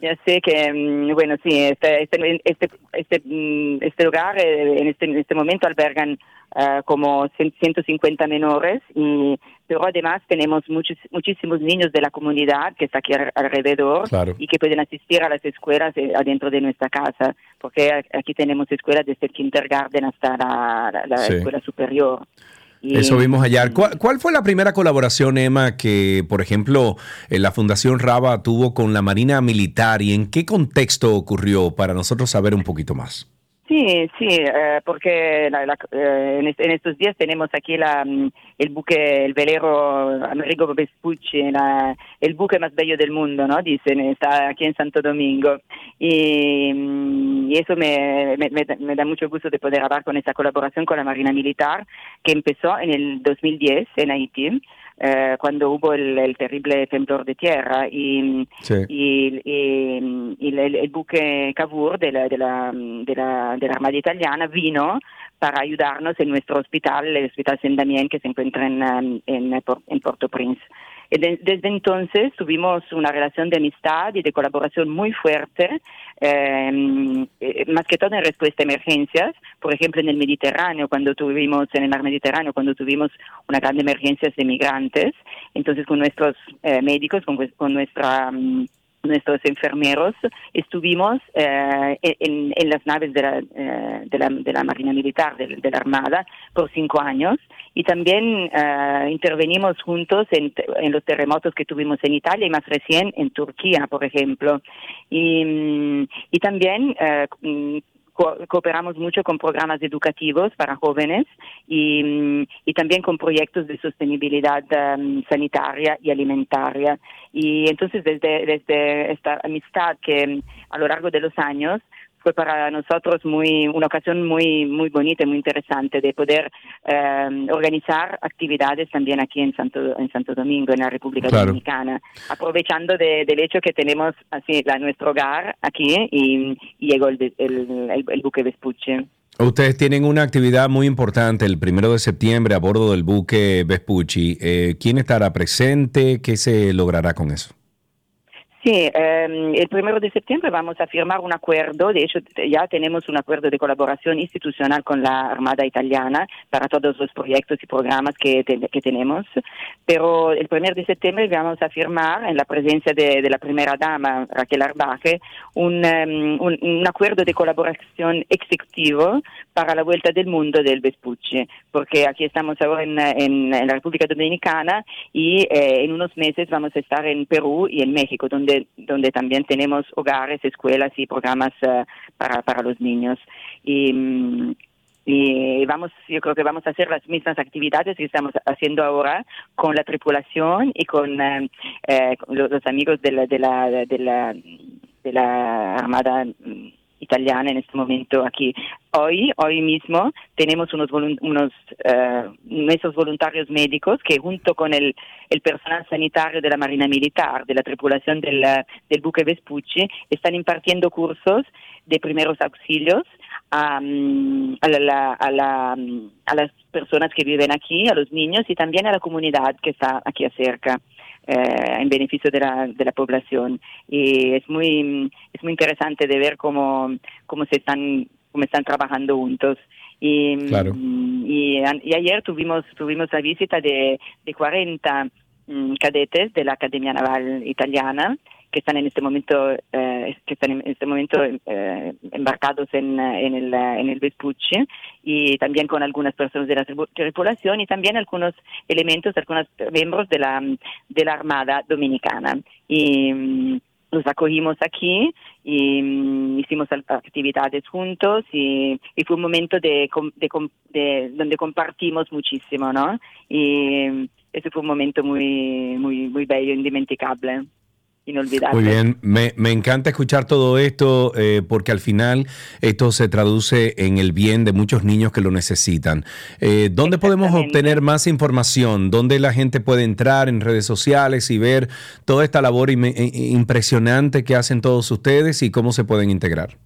Ya sé que, mm, bueno, sí, este, este, este, este, mm, este lugar eh, en este, en este momento albergan uh, como 150 menores, y, pero además tenemos muchos, muchísimos niños de la comunidad que está aquí alrededor y que pueden asistir a las escuelas eh, adentro de nuestra casa, porque aquí tenemos escuelas desde el kindergarten hasta la, la, escuela superior. Y- Eso vimos ayer. ¿Cuál, cuál fue la primera colaboración, Emma, que, por ejemplo, eh, la Fundación Raba tuvo con la Marina Militar y en qué contexto ocurrió para nosotros saber un poquito más? Sí, sí, eh, porque la- la- eh, en, est- en estos días tenemos aquí la, mm, el buque, el velero Amerigo Vespucci, el buque más bello del mundo, ¿no? Dicen, está aquí en Santo Domingo. Y, mm, eso me, me- me da- mucho gusto de poder hablar con esa colaboración con la Marina Militar, que empezó en el 2010 en Haití. Eh, cuando hubo el, el terrible temblor de tierra y, Sí. y, y- y el, el buque Cavour de la, de, la, de, la, de la Armada Italiana vino para ayudarnos en nuestro hospital, el Hospital Saint Damien, que se encuentra en, um, en, en Port-au-Prince. Y de- desde entonces tuvimos una relación de amistad y de colaboración muy fuerte, eh, eh, más que todo en respuesta a emergencias, por ejemplo en el Mediterráneo, cuando tuvimos, en el mar Mediterráneo, cuando tuvimos una gran emergencia de migrantes, entonces con nuestros eh, médicos, con, pues- nuestra... mm, nuestros enfermeros estuvimos eh, en, las naves de la, eh, de la, de la Marina Militar, de, de la Armada, por cinco años y también eh, intervenimos juntos en, en los terremotos que tuvimos en Italia y más recién en Turquía, por ejemplo. Y, mm, y también eh, co- cooperamos mucho con programas educativos para jóvenes y, mm, y también con proyectos de sostenibilidad em, sanitaria y alimentaria. Y entonces desde, desde esta amistad que mm, a lo largo de los años fue para nosotros muy una ocasión muy muy bonita y muy interesante de poder em, organizar actividades también aquí en Santo en Santo Domingo en la República Claro. Dominicana aprovechando de- del hecho que tenemos así la, nuestro hogar aquí y, y llegó el, el, el- el buque Vespucci. Ustedes tienen una actividad muy importante el primero de septiembre a bordo del buque Vespucci. Eh, ¿Quién estará presente? ¿Qué se logrará con eso? Sí, eh, el primero de septiembre vamos a firmar un acuerdo, de hecho ya tenemos un acuerdo de colaboración institucional con la Armada Italiana para todos los proyectos y programas que, te- que tenemos, pero el primero de septiembre vamos a firmar en la presencia de, la primera dama, Raquel Arbaje, un, em, un, acuerdo de colaboración ejecutivo para la vuelta del mundo del Vespucci, porque aquí estamos ahora en, en- en la República Dominicana y eh, en unos meses vamos a estar en Perú y en México, donde, donde también tenemos hogares, escuelas y programas eh, para, para los niños. Y, mm, y vamos, yo creo que vamos a hacer las mismas actividades que estamos haciendo ahora con la tripulación y con eh, eh, con los, los amigos de la, de la, de la, de la Armada mm, italiana en este momento aquí. Hoy, hoy mismo, tenemos unos, unos eh, nuestros voluntarios médicos que junto con el, el personal sanitario de la Marina Militar, de la tripulación del, del buque Vespucci, están impartiendo cursos de primeros auxilios mm, a, la- a, la, a las personas que viven aquí, a los niños y también a la comunidad que está aquí cerca. Eh, en beneficio de la, de la población y es muy es muy interesante de ver cómo cómo se están cómo están trabajando juntos y, Claro. y, an- y ayer tuvimos tuvimos la visita de, de 40 mm, cadetes de la Academia Naval Italiana que están en este momento eh, que están en este momento eh, embarcados en, en el en el Vespucci y también con algunas personas de la tripulación y también algunos elementos algunos miembros de la de la Armada Dominicana y mm, los acogimos aquí y mm, hicimos actividades juntos y, y fue un momento de, de de- donde compartimos muchísimo, ¿no? Y mm, ese fue un momento muy muy muy bello, indimenticable, inolvidable. Muy bien, me, me encanta escuchar todo esto eh, porque al final esto se traduce en el bien de muchos niños que lo necesitan. Eh, ¿Dónde podemos obtener más información? ¿Dónde la gente puede entrar en redes sociales y ver toda esta labor i- impresionante que hacen todos ustedes y cómo se pueden integrar?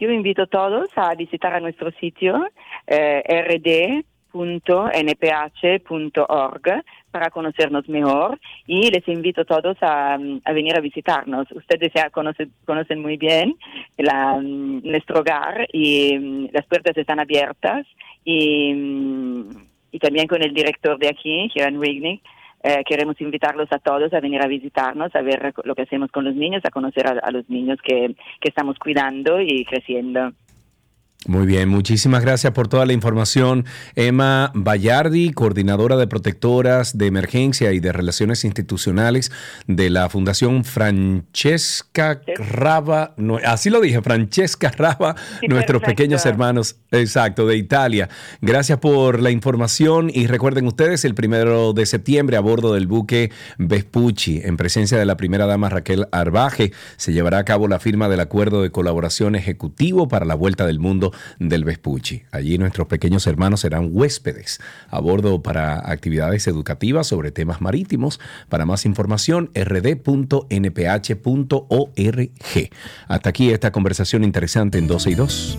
Yo invito a todos a visitar a nuestro sitio eh, rd.nph.org para conocernos mejor y les invito a todos a, venir a visitarnos. Ustedes ya conocen, muy bien nuestro hogar y las puertas están abiertas y, y también con el director de aquí, Kieran Wignick, eh, queremos invitarlos a todos a venir a visitarnos, a ver lo que hacemos con los niños, a conocer a, a los niños que, que estamos cuidando y creciendo. Muy bien, muchísimas gracias por toda la información. Emma Bayardi, coordinadora de protectoras de emergencia y de relaciones institucionales de la Fundación Francesca Raba, no, así lo dije, Francesca Raba, *laughs* nuestros pequeños hermanos, exacto, de Italia. Gracias por la información y recuerden ustedes, el primero de septiembre a bordo del buque Vespucci, en presencia de la primera dama Raquel Arbaje, se llevará a cabo la firma del acuerdo de colaboración ejecutivo para la vuelta del mundo del Vespucci. Allí nuestros pequeños hermanos serán huéspedes a bordo para actividades educativas sobre temas marítimos. Para más información, rd.nph.org. Hasta aquí esta conversación interesante en 12 y 2.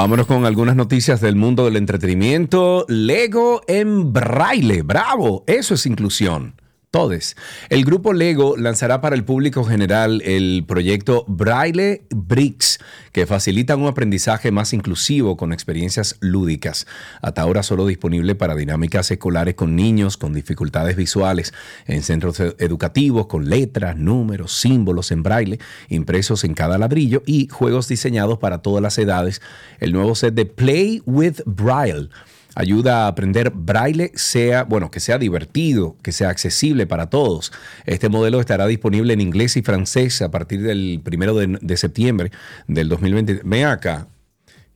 Vámonos con algunas noticias del mundo del entretenimiento. Lego en braille. Bravo, eso es inclusión. Todes. El grupo Lego lanzará para el público general el proyecto Braille Bricks, que facilita un aprendizaje más inclusivo con experiencias lúdicas. Hasta ahora solo disponible para dinámicas escolares con niños con dificultades visuales en centros e- educativos con letras, números, símbolos en braille impresos en cada ladrillo y juegos diseñados para todas las edades. El nuevo set de Play with Braille ayuda a aprender braille sea, bueno, que sea divertido, que sea accesible para todos. Este modelo estará disponible en inglés y francés a partir del primero de, septiembre del 2020. Ven acá.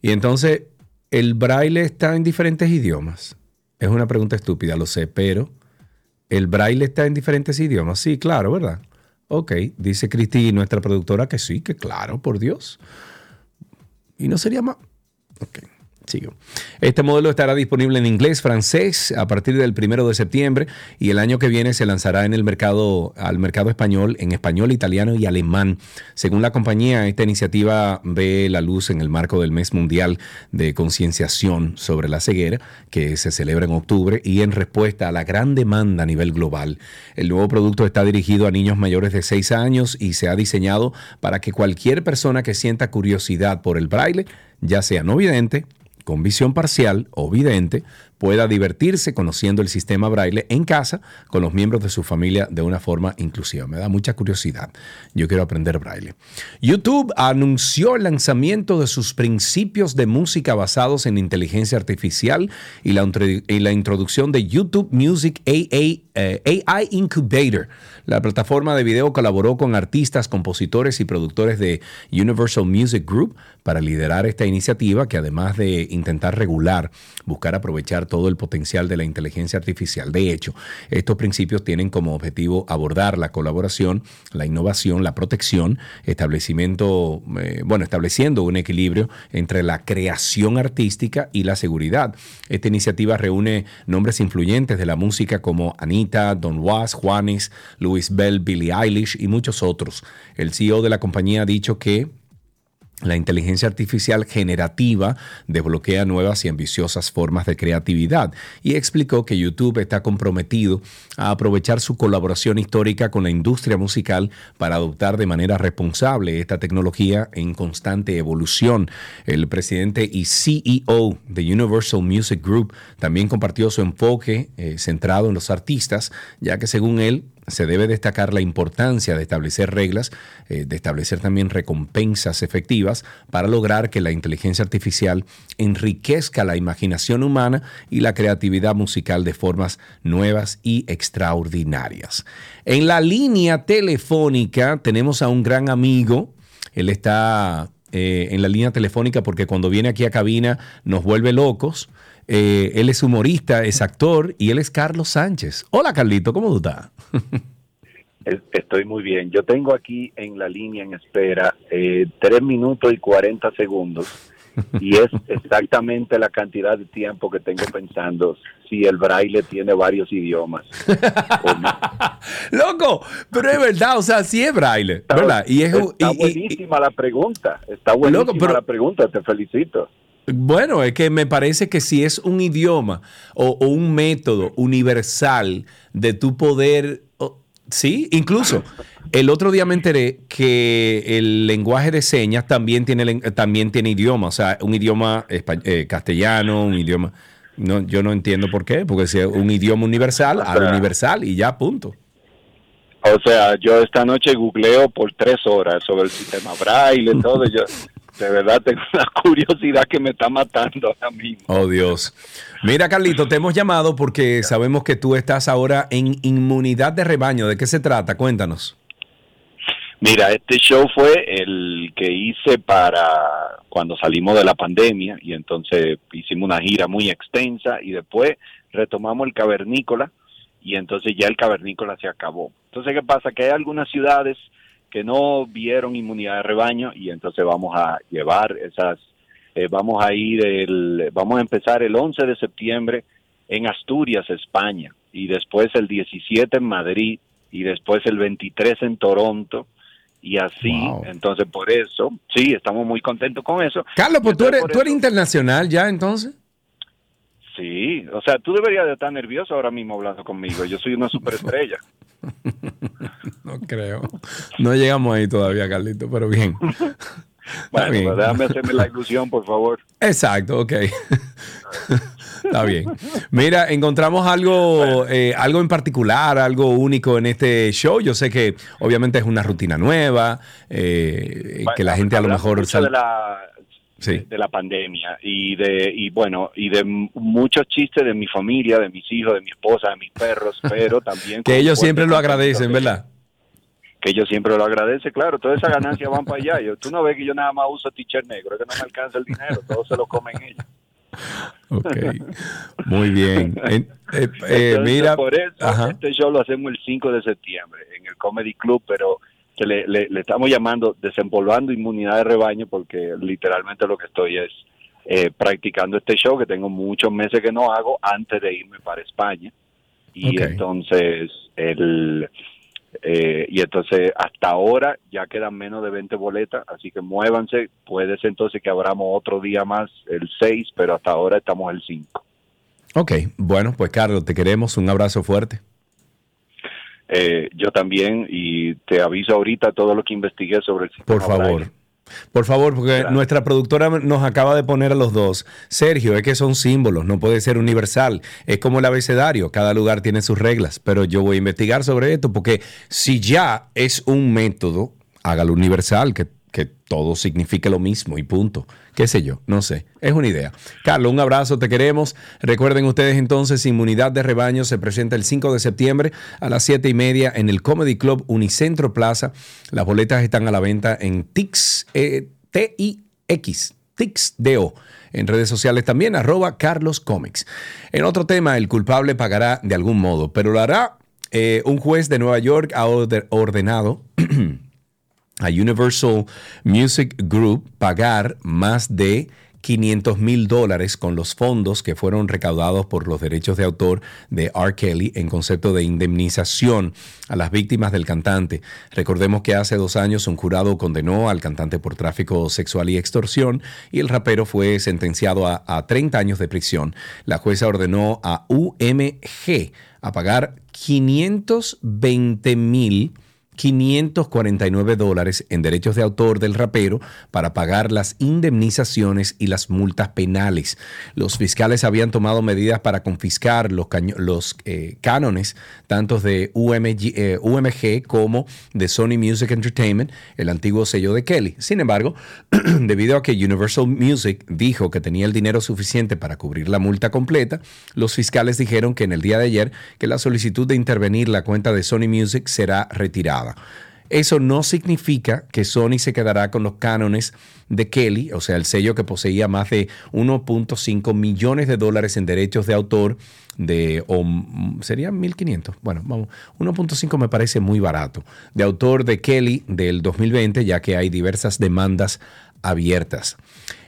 Y entonces, ¿el braille está en diferentes idiomas? Es una pregunta estúpida, lo sé, pero ¿el braille está en diferentes idiomas? Sí, claro, ¿verdad? Ok, dice Cristi, nuestra productora, que sí, que claro, por Dios. Y no sería más... Ok. Este modelo estará disponible en inglés, francés a partir del primero de septiembre y el año que viene se lanzará en el mercado, al mercado español, en español, italiano y alemán. Según la compañía, esta iniciativa ve la luz en el marco del mes mundial de concienciación sobre la ceguera, que se celebra en octubre, y en respuesta a la gran demanda a nivel global. El nuevo producto está dirigido a niños mayores de 6 años y se ha diseñado para que cualquier persona que sienta curiosidad por el braille, ya sea no vidente, con visión parcial o vidente pueda divertirse conociendo el sistema braille en casa con los miembros de su familia de una forma inclusiva. Me da mucha curiosidad. Yo quiero aprender braille. YouTube anunció el lanzamiento de sus principios de música basados en inteligencia artificial y la, introducción de YouTube Music AA, eh, AI Incubator. La plataforma de video colaboró con artistas, compositores y productores de Universal Music Group para liderar esta iniciativa que además de intentar regular, buscar aprovechar todo el potencial de la inteligencia artificial. De hecho, estos principios tienen como objetivo abordar la colaboración, la innovación, la protección, establecimiento, eh, bueno, estableciendo un equilibrio entre la creación artística y la seguridad. Esta iniciativa reúne nombres influyentes de la música como Anita, Don Was, Juanes, Louis Bell, Billie Eilish y muchos otros. El CEO de la compañía ha dicho que la inteligencia artificial generativa desbloquea nuevas y ambiciosas formas de creatividad y explicó que YouTube está comprometido a aprovechar su colaboración histórica con la industria musical para adoptar de manera responsable esta tecnología en constante evolución. El presidente y CEO de Universal Music Group también compartió su enfoque eh, centrado en los artistas, ya que según él, se debe destacar la importancia de establecer reglas, eh, de establecer también recompensas efectivas para lograr que la inteligencia artificial enriquezca la imaginación humana y la creatividad musical de formas nuevas y extraordinarias. En la línea telefónica tenemos a un gran amigo, él está eh, en la línea telefónica porque cuando viene aquí a cabina nos vuelve locos. Eh, él es humorista, es actor y él es Carlos Sánchez. Hola Carlito, ¿cómo tú estás? *laughs* Estoy muy bien. Yo tengo aquí en la línea en espera eh, 3 minutos y 40 segundos y es *laughs* exactamente la cantidad de tiempo que tengo pensando si el braille tiene varios idiomas. *laughs* Loco, pero es verdad, o sea, sí es braille, está, ¿verdad? Y es, está y, buenísima y, la pregunta, está buenísima loco, pero, la pregunta, te felicito. Bueno, es que me parece que si es un idioma o, o un método universal de tu poder Sí, incluso el otro día me enteré que el lenguaje de señas también tiene, también tiene idioma, o sea, un idioma eh, castellano, un idioma... No, yo no entiendo por qué, porque si es un idioma universal, al universal y ya, punto. O sea, yo esta noche googleo por tres horas sobre el sistema braille y todo. Yo de verdad tengo una *laughs* curiosidad que me está matando ahora mismo. Oh, Dios. Mira, Carlito, te hemos llamado porque sabemos que tú estás ahora en inmunidad de rebaño. ¿De qué se trata? Cuéntanos. Mira, este show fue el que hice para cuando salimos de la pandemia y entonces hicimos una gira muy extensa y después retomamos el cavernícola y entonces ya el cavernícola se acabó. Entonces, ¿qué pasa? Que hay algunas ciudades que no vieron inmunidad de rebaño y entonces vamos a llevar esas, eh, vamos a ir, el, vamos a empezar el 11 de septiembre en Asturias, España, y después el 17 en Madrid, y después el 23 en Toronto, y así, entonces por eso, sí, estamos muy contentos con eso. Carlos, pues tú eres, tú eres internacional ya entonces. Sí, o sea, tú deberías de estar nervioso ahora mismo hablando conmigo. Yo soy una superestrella. *laughs* No creo. No llegamos ahí todavía, Carlito, pero bien. *laughs* Bueno, bien. pues déjame hacerme la ilusión, por favor. Exacto, ok. Está bien. Mira, encontramos algo, eh, algo en particular, algo único en este show. Yo sé que obviamente es una rutina nueva, eh, que la gente a lo mejor... sal- de la Sí. de la pandemia y de y bueno y de muchos chistes de mi familia de mis hijos de mi esposa de mis perros *laughs* pero también Que ellos siempre lo agradecen, de- ¿verdad? que ellos siempre lo agradecen claro todas esas ganancias van para allá Yo- tú no ves que yo nada más uso t-shirt negro es que no me alcanza el dinero todo se lo comen ellos Ok. Muy bien. En- eh, eh, Entonces, mira. por eso Ajá. este show lo hacemos el 5 de septiembre en el Comedy Club, pero que le, le- le estamos llamando desempolvando inmunidad de rebaño porque literalmente lo que estoy es eh, practicando este show que tengo muchos meses que no hago antes de irme para España y entonces el eh, y entonces hasta ahora ya quedan menos de 20 boletas, así que muévanse, puede ser entonces que abramos otro día más el 6, pero hasta ahora estamos el 5. Ok, bueno, pues Carlos, te queremos. Un abrazo fuerte. Eh, yo también, y te aviso ahorita todo lo que investigué sobre el sistema Por favor. Braille. Por favor, porque nuestra productora nos acaba de poner a los dos. Sergio, es que son símbolos, no puede ser universal. Es como el abecedario, cada lugar tiene sus reglas. Pero yo voy a investigar sobre esto, porque si ya es un método, hágalo universal, que, que todo signifique lo mismo y punto. ¿Qué sé yo? No sé. Es una idea. Carlos, un abrazo, te queremos. Recuerden ustedes entonces, Inmunidad de Rebaño se presenta el 5 de septiembre a las 7 y media en el Comedy Club Unicentro Plaza. Las boletas están a la venta en Tix, eh, T-I-X. En redes sociales también, arroba Carlos. En otro tema, el culpable pagará de algún modo, pero lo hará eh, un juez de Nueva York ha orde- ordenado *clears throat* a Universal Music Group pagar más de 500 mil dólares con los fondos que fueron recaudados por los derechos de autor de R. Kelly en concepto de indemnización a las víctimas del cantante. Recordemos que hace dos años un jurado condenó al cantante por tráfico sexual y extorsión y el rapero fue sentenciado a, a 30 años de prisión. La jueza ordenó a UMG a pagar 520 mil 549 dólares en derechos de autor del rapero para pagar las indemnizaciones y las multas penales. Los fiscales habían tomado medidas para confiscar los, los eh, cánones tanto de UMG, eh, UMG como de Sony Music Entertainment, el antiguo sello de Kelly. Sin embargo, *clears throat* debido a que Universal Music dijo que tenía el dinero suficiente para cubrir la multa completa, los fiscales dijeron que en el día de ayer que la solicitud de intervenir la cuenta de Sony Music será retirada. Eso no significa que Sony se quedará con los cánones de Kelly, o sea, el sello que poseía más de 1.5 millones de dólares en derechos de autor de, o mm, serían 1.500, bueno, vamos, 1.5 me parece muy barato, de autor de Kelly del 2020, ya que hay diversas demandas abiertas.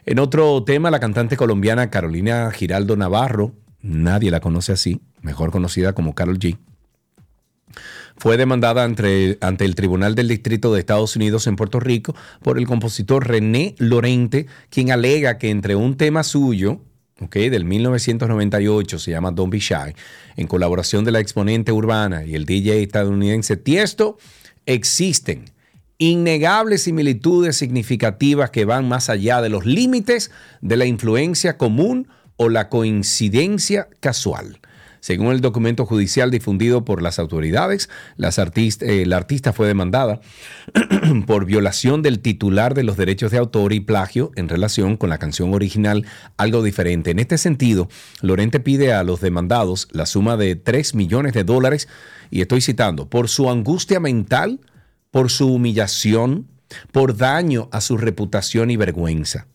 En otro tema, la cantante colombiana Carolina Giraldo Navarro, nadie la conoce así, mejor conocida como Carol G, fue demandada ante, ante el Tribunal del Distrito de Estados Unidos en Puerto Rico por el compositor René Lorente, quien alega que entre un tema suyo ¿ok? del 1998, se llama Don't Be Shy, en colaboración de la exponente urbana y el DJ estadounidense Tiesto, existen innegables similitudes significativas que van más allá de los límites de la influencia común o la coincidencia casual. Según el documento judicial difundido por las autoridades, eh, la artista fue demandada *clears throat* por violación del titular de los derechos de autor y plagio en relación con la canción original Algo Diferente. En este sentido, Lorente pide a los demandados la suma de 3 millones de dólares, y estoy citando, por su angustia mental, por su humillación, por daño a su reputación y vergüenza.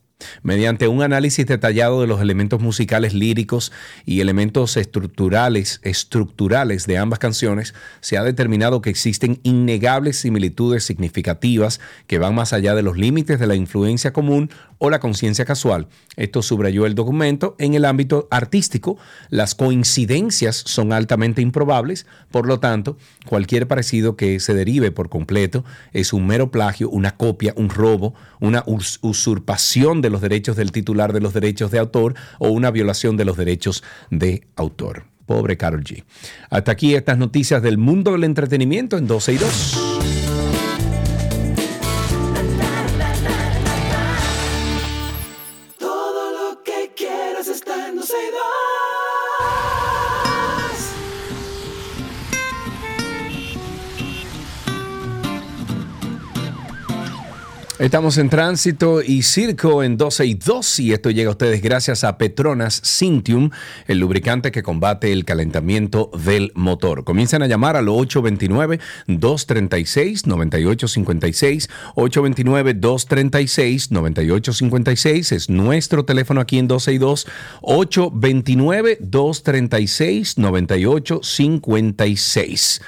Mediante un análisis detallado de los elementos musicales líricos y elementos estructurales, estructurales de ambas canciones, se ha determinado que existen innegables similitudes significativas que van más allá de los límites de la influencia común o la conciencia casual. Esto subrayó el documento. En el ámbito artístico, las coincidencias son altamente improbables, por lo tanto, cualquier parecido que se derive por completo es un mero plagio, una copia, un robo, una us- usurpación de los derechos del titular de los derechos de autor o una violación de los derechos de autor. Pobre Carol G. Hasta aquí estas noticias del mundo del entretenimiento en 12 y 2. Estamos en tránsito y circo en 12 y 2 y esto llega a ustedes gracias a Petronas Cintium, el lubricante que combate el calentamiento del motor. Comiencen a llamar al 829-236-9856. 829-236-9856 es nuestro teléfono aquí en 12 y 2. 829-236-9856.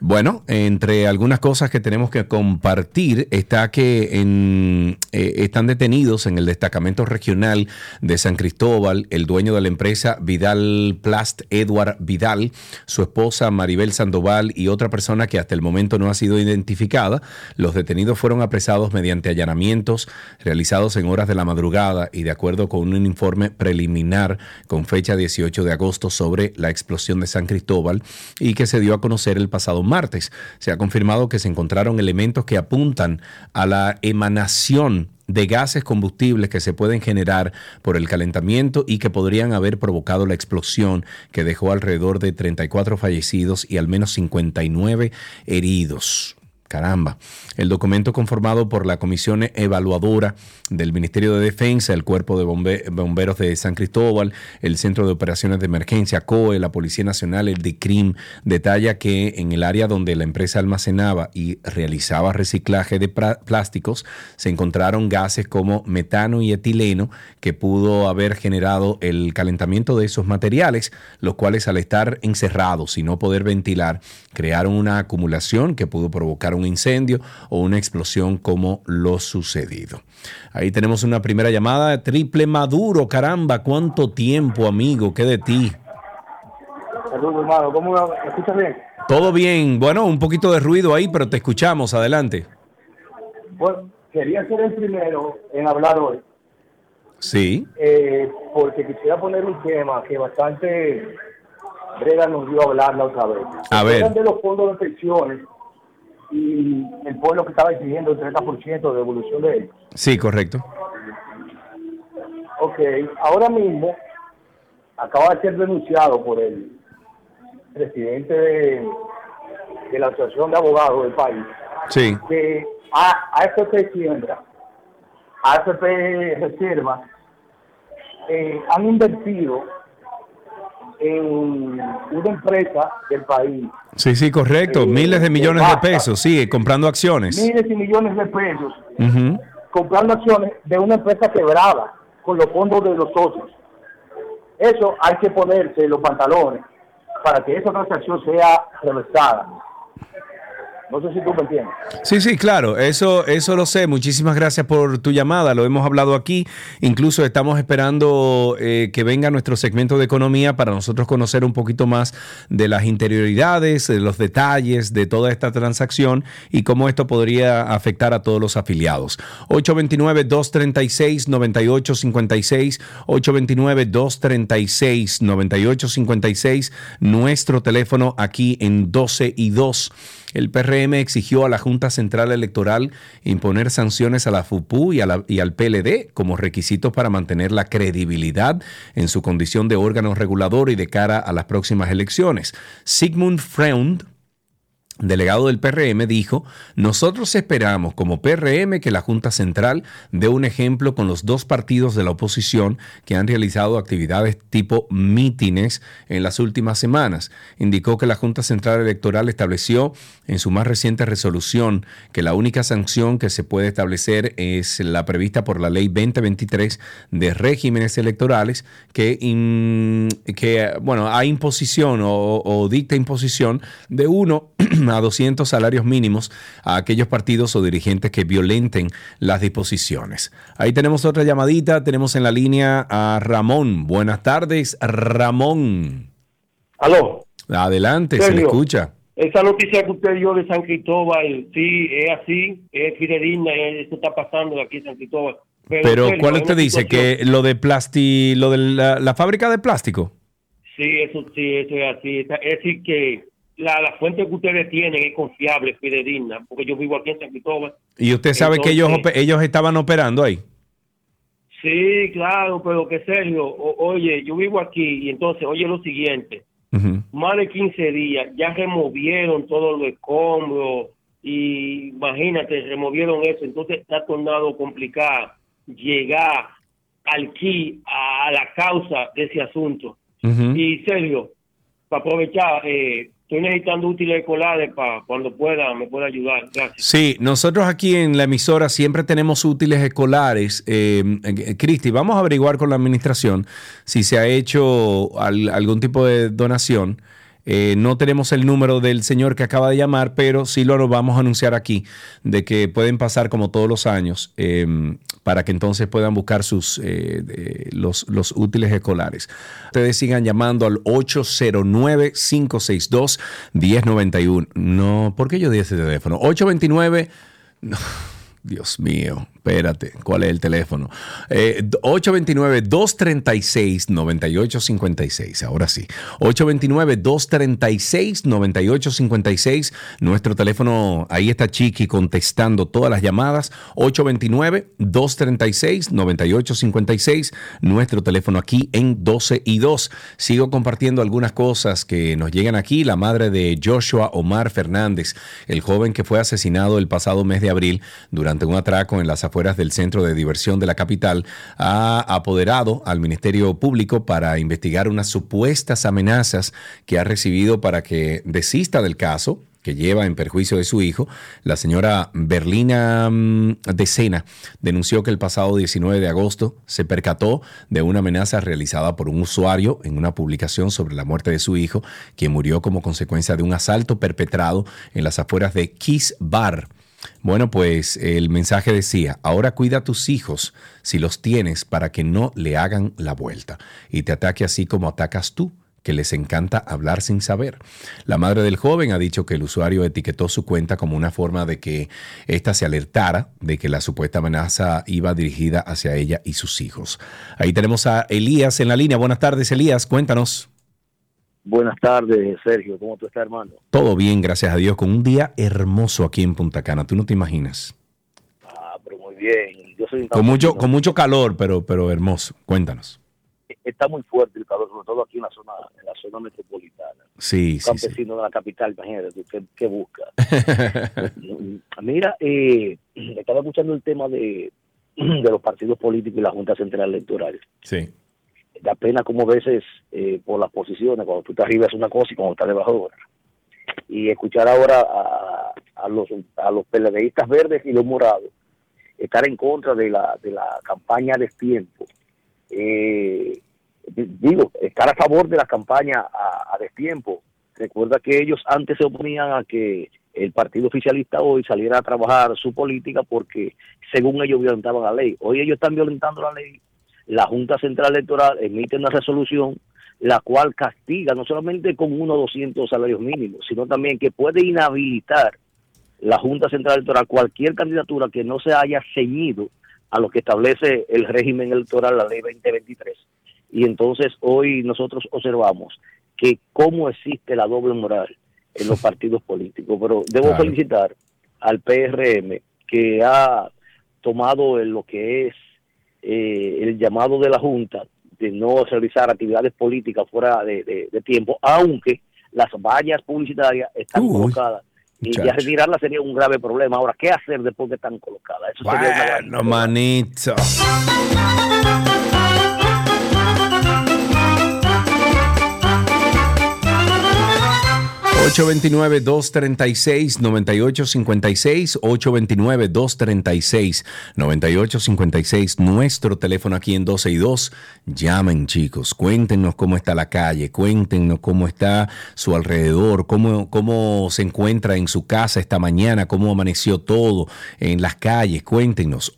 Bueno, entre algunas cosas que tenemos que compartir está que en, eh, están detenidos en el destacamento regional de San Cristóbal el dueño de la empresa Vidal Plast, Edward Vidal, su esposa Maribel Sandoval y otra persona que hasta el momento no ha sido identificada. Los detenidos fueron apresados mediante allanamientos realizados en horas de la madrugada y de acuerdo con un informe preliminar con fecha 18 de agosto sobre la explosión de San Cristóbal y que se dio a conocer el pasado martes. Se ha confirmado que se encontraron elementos que apuntan a la emanación de gases combustibles que se pueden generar por el calentamiento y que podrían haber provocado la explosión que dejó alrededor de 34 fallecidos y al menos 59 heridos. Caramba. El documento conformado por la Comisión Evaluadora del Ministerio de Defensa, el Cuerpo de Bombe- Bomberos de San Cristóbal, el Centro de Operaciones de Emergencia, COE, la Policía Nacional, el DICRIM, detalla que en el área donde la empresa almacenaba y realizaba reciclaje de plásticos, se encontraron gases como metano y etileno que pudo haber generado el calentamiento de esos materiales, los cuales al estar encerrados y no poder ventilar, crearon una acumulación que pudo provocar un incendio o una explosión como lo sucedido. Ahí tenemos una primera llamada, triple maduro, caramba, cuánto tiempo, amigo, ¿qué de ti? Saludos, hermano. ¿Cómo me escuchas bien? Todo bien, bueno, un poquito de ruido ahí, pero te escuchamos, adelante. Bueno, quería ser el primero en hablar hoy, Sí, eh, porque quisiera poner un tema que bastante Breda nos dio a hablar la otra vez. A ver. De los fondos de pensiones y el pueblo que estaba exigiendo el 30% de devolución de ellos. sí, correcto. Ok, ahora mismo acaba de ser denunciado por el presidente de, de la Asociación de Abogados del país Sí, que a AFP Siembra, AFP Reserva, eh, han invertido en una empresa del país sí, sí, correcto. Eh, Miles de millones de pesos, sí, comprando acciones. miles y millones de pesos comprando acciones de una empresa quebrada con los fondos de los socios. Eso hay que ponerse los pantalones para que esa transacción sea reversada. No sé si tú me entiendes. Sí, sí, claro, eso, eso lo sé. Muchísimas gracias por tu llamada. Lo hemos hablado aquí. Incluso estamos esperando eh, que venga nuestro segmento de economía para nosotros conocer un poquito más de las interioridades, de los detalles de toda esta transacción y cómo esto podría afectar a todos los afiliados. 829-236-9856, 829-236-9856, nuestro teléfono aquí en 12 y 2. El PRM exigió a la Junta Central Electoral imponer sanciones a la FUPU y, al PLD como requisitos para mantener la credibilidad en su condición de órgano regulador y de cara a las próximas elecciones. Sigmund Freund, delegado del PRM, dijo, nosotros esperamos como PRM que la Junta Central dé un ejemplo con los dos partidos de la oposición que han realizado actividades tipo mítines en las últimas semanas. Indicó que la Junta Central Electoral estableció en su más reciente resolución que la única sanción que se puede establecer es la prevista por la Ley 2023 de regímenes electorales que, bueno, hay imposición o dicta imposición de uno *clears throat* a 200 salarios mínimos a aquellos partidos o dirigentes que violenten las disposiciones. Ahí tenemos otra llamadita, tenemos en la línea a Ramón. Buenas tardes, Ramón. Aló. Adelante, se le escucha. Esa noticia que usted dio de San Cristóbal, sí, es así, es fidedigna, esto está pasando aquí en San Cristóbal. Pero, Sergio, ¿cuál usted dice? ¿Que lo de plasti, lo de la, la fábrica de plástico? Sí, eso sí, eso es así. Es decir, que la, la fuente que ustedes tienen es confiable, es fidedigna, porque yo vivo aquí en San Cristóbal. Y usted sabe que ellos, ellos estaban operando ahí. Sí, claro, pero que Sergio, o- oye, yo vivo aquí y entonces, oye lo siguiente, más de 15 días, ya removieron todos los escombros y imagínate, removieron eso, entonces está tornado complicado llegar al key, a la causa de ese asunto. Y Sergio, para aprovechar, eh, estoy necesitando útiles escolares para cuando pueda, me pueda ayudar. Gracias. Sí, nosotros aquí en la emisora siempre tenemos útiles escolares. Eh, eh, Cristi, vamos a averiguar con la administración si se ha hecho al- algún tipo de donación. Eh, no tenemos el número del señor que acaba de llamar, pero sí lo vamos a anunciar aquí, de que pueden pasar como todos los años, para que entonces puedan buscar sus eh, de- los, los útiles escolares. Ustedes sigan llamando al 809-562-1091. No, ¿por qué yo di ese teléfono? 829... No, Dios mío, espérate, ¿cuál es el teléfono? Eh, 829-236-9856, ahora sí. 829-236-9856, nuestro teléfono, ahí está Chiqui contestando todas las llamadas. 829-236-9856, nuestro teléfono aquí en 12 y 2. Sigo compartiendo algunas cosas que nos llegan aquí. La madre de Joshua Omar Fernández, el joven que fue asesinado el pasado mes de abril durante un atraco en las afueras del centro de diversión de la capital, ha apoderado al Ministerio Público para investigar unas supuestas amenazas que ha recibido para que desista del caso que lleva en perjuicio de su hijo, la señora Berlina mm, de Sena denunció que el pasado 19 de agosto se percató de una amenaza realizada por un usuario en una publicación sobre la muerte de su hijo, quien murió como consecuencia de un asalto perpetrado en las afueras de Kiss Bar. Bueno, pues el mensaje decía, ahora cuida a tus hijos si los tienes para que no le hagan la vuelta y te ataque así como atacas tú que les encanta hablar sin saber. La madre del joven ha dicho que el usuario etiquetó su cuenta como una forma de que ésta se alertara de que la supuesta amenaza iba dirigida hacia ella y sus hijos. Ahí tenemos a Elías en la línea. Buenas tardes, Elías. Cuéntanos. Buenas tardes, Sergio. ¿Cómo tú estás, hermano? Todo bien, gracias a Dios, con un día hermoso aquí en Punta Cana. Tú no te imaginas. Ah, pero muy bien. Yo soy Con mucho, con mucho calor, pero, pero hermoso. Cuéntanos. Está muy fuerte el calor, sobre todo aquí en la zona, en la zona metropolitana. Sí, un sí, sí. campesino de la capital, imagínate, ¿qué, qué busca? *laughs* Mira, eh, estaba escuchando el tema de, *clears throat* de los partidos políticos y la Junta Central Electoral. Sí. Da pena como veces eh, por las posiciones, cuando tú estás arriba es una cosa y cuando estás debajo otra. Y escuchar ahora a, a los a los PLDistas verdes y los morados estar en contra de la, de la campaña de tiempo. Eh, digo, estar a favor de la campaña a, a destiempo. Recuerda que ellos antes se oponían a que el partido oficialista hoy saliera a trabajar su política porque según ellos violentaban la ley. Hoy ellos están violentando la ley. La Junta Central Electoral emite una resolución la cual castiga no solamente con uno o 200 salarios mínimos, sino también que puede inhabilitar la Junta Central Electoral cualquier candidatura que no se haya ceñido a lo que establece el régimen electoral, la ley 2023. Y entonces hoy nosotros observamos que cómo existe la doble moral en los *laughs* partidos políticos. Pero debo felicitar al PRM que ha tomado lo que es eh, el llamado de la Junta de no realizar actividades políticas fuera de, tiempo, aunque las vallas publicitarias están colocadas y ya retirarlas sería un grave problema. Ahora, ¿qué hacer después que están colocadas? Eso sería bueno, manito. 829-236-9856, 829-236-9856, nuestro teléfono aquí en 12 y 2. Llamen chicos, cuéntenos cómo está la calle, cuéntenos cómo está su alrededor, cómo, cómo se encuentra en su casa esta mañana, cómo amaneció todo en las calles, cuéntenos,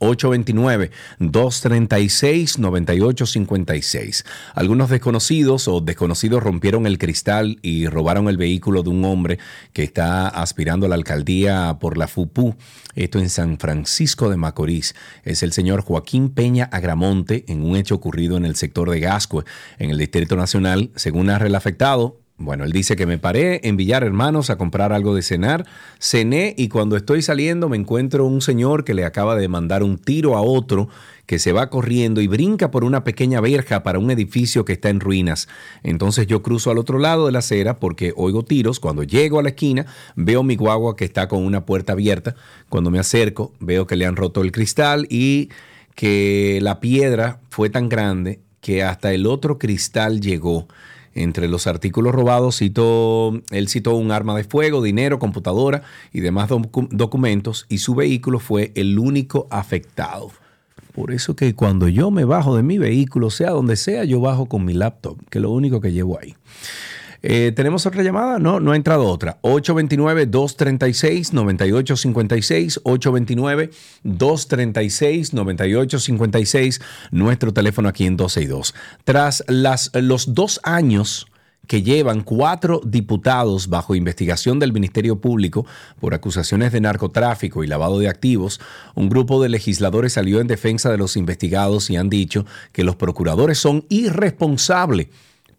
829-236-9856. Algunos desconocidos o desconocidos rompieron el cristal y robaron el vehículo de un hombre que está aspirando a la alcaldía por la FUPU, esto en San Francisco de Macorís. Es el señor Joaquín Peña Agramonte en un hecho ocurrido en el sector de Gascue, en el Distrito Nacional. Según ha el afectado, bueno, él dice que me paré en Villar Hermanos a comprar algo de cenar, cené y cuando estoy saliendo me encuentro un señor que le acaba de mandar un tiro a otro que se va corriendo y brinca por una pequeña verja para un edificio que está en ruinas. Entonces yo cruzo al otro lado de la acera porque oigo tiros. Cuando llego a la esquina veo mi guagua que está con una puerta abierta. Cuando me acerco veo que le han roto el cristal y que la piedra fue tan grande que hasta el otro cristal llegó. Entre los artículos robados citó, él citó un arma de fuego, dinero, computadora y demás documentos y su vehículo fue el único afectado. Por eso que cuando yo me bajo de mi vehículo, sea donde sea, yo bajo con mi laptop, que es lo único que llevo ahí. Eh, ¿Tenemos otra llamada? No, no ha entrado otra. 829-236-9856. 829-236-9856. Nuestro teléfono aquí en 12 y 2. Tras las, los dos años que llevan cuatro diputados bajo investigación del Ministerio Público por acusaciones de narcotráfico y lavado de activos, un grupo de legisladores salió en defensa de los investigados y han dicho que los procuradores son irresponsables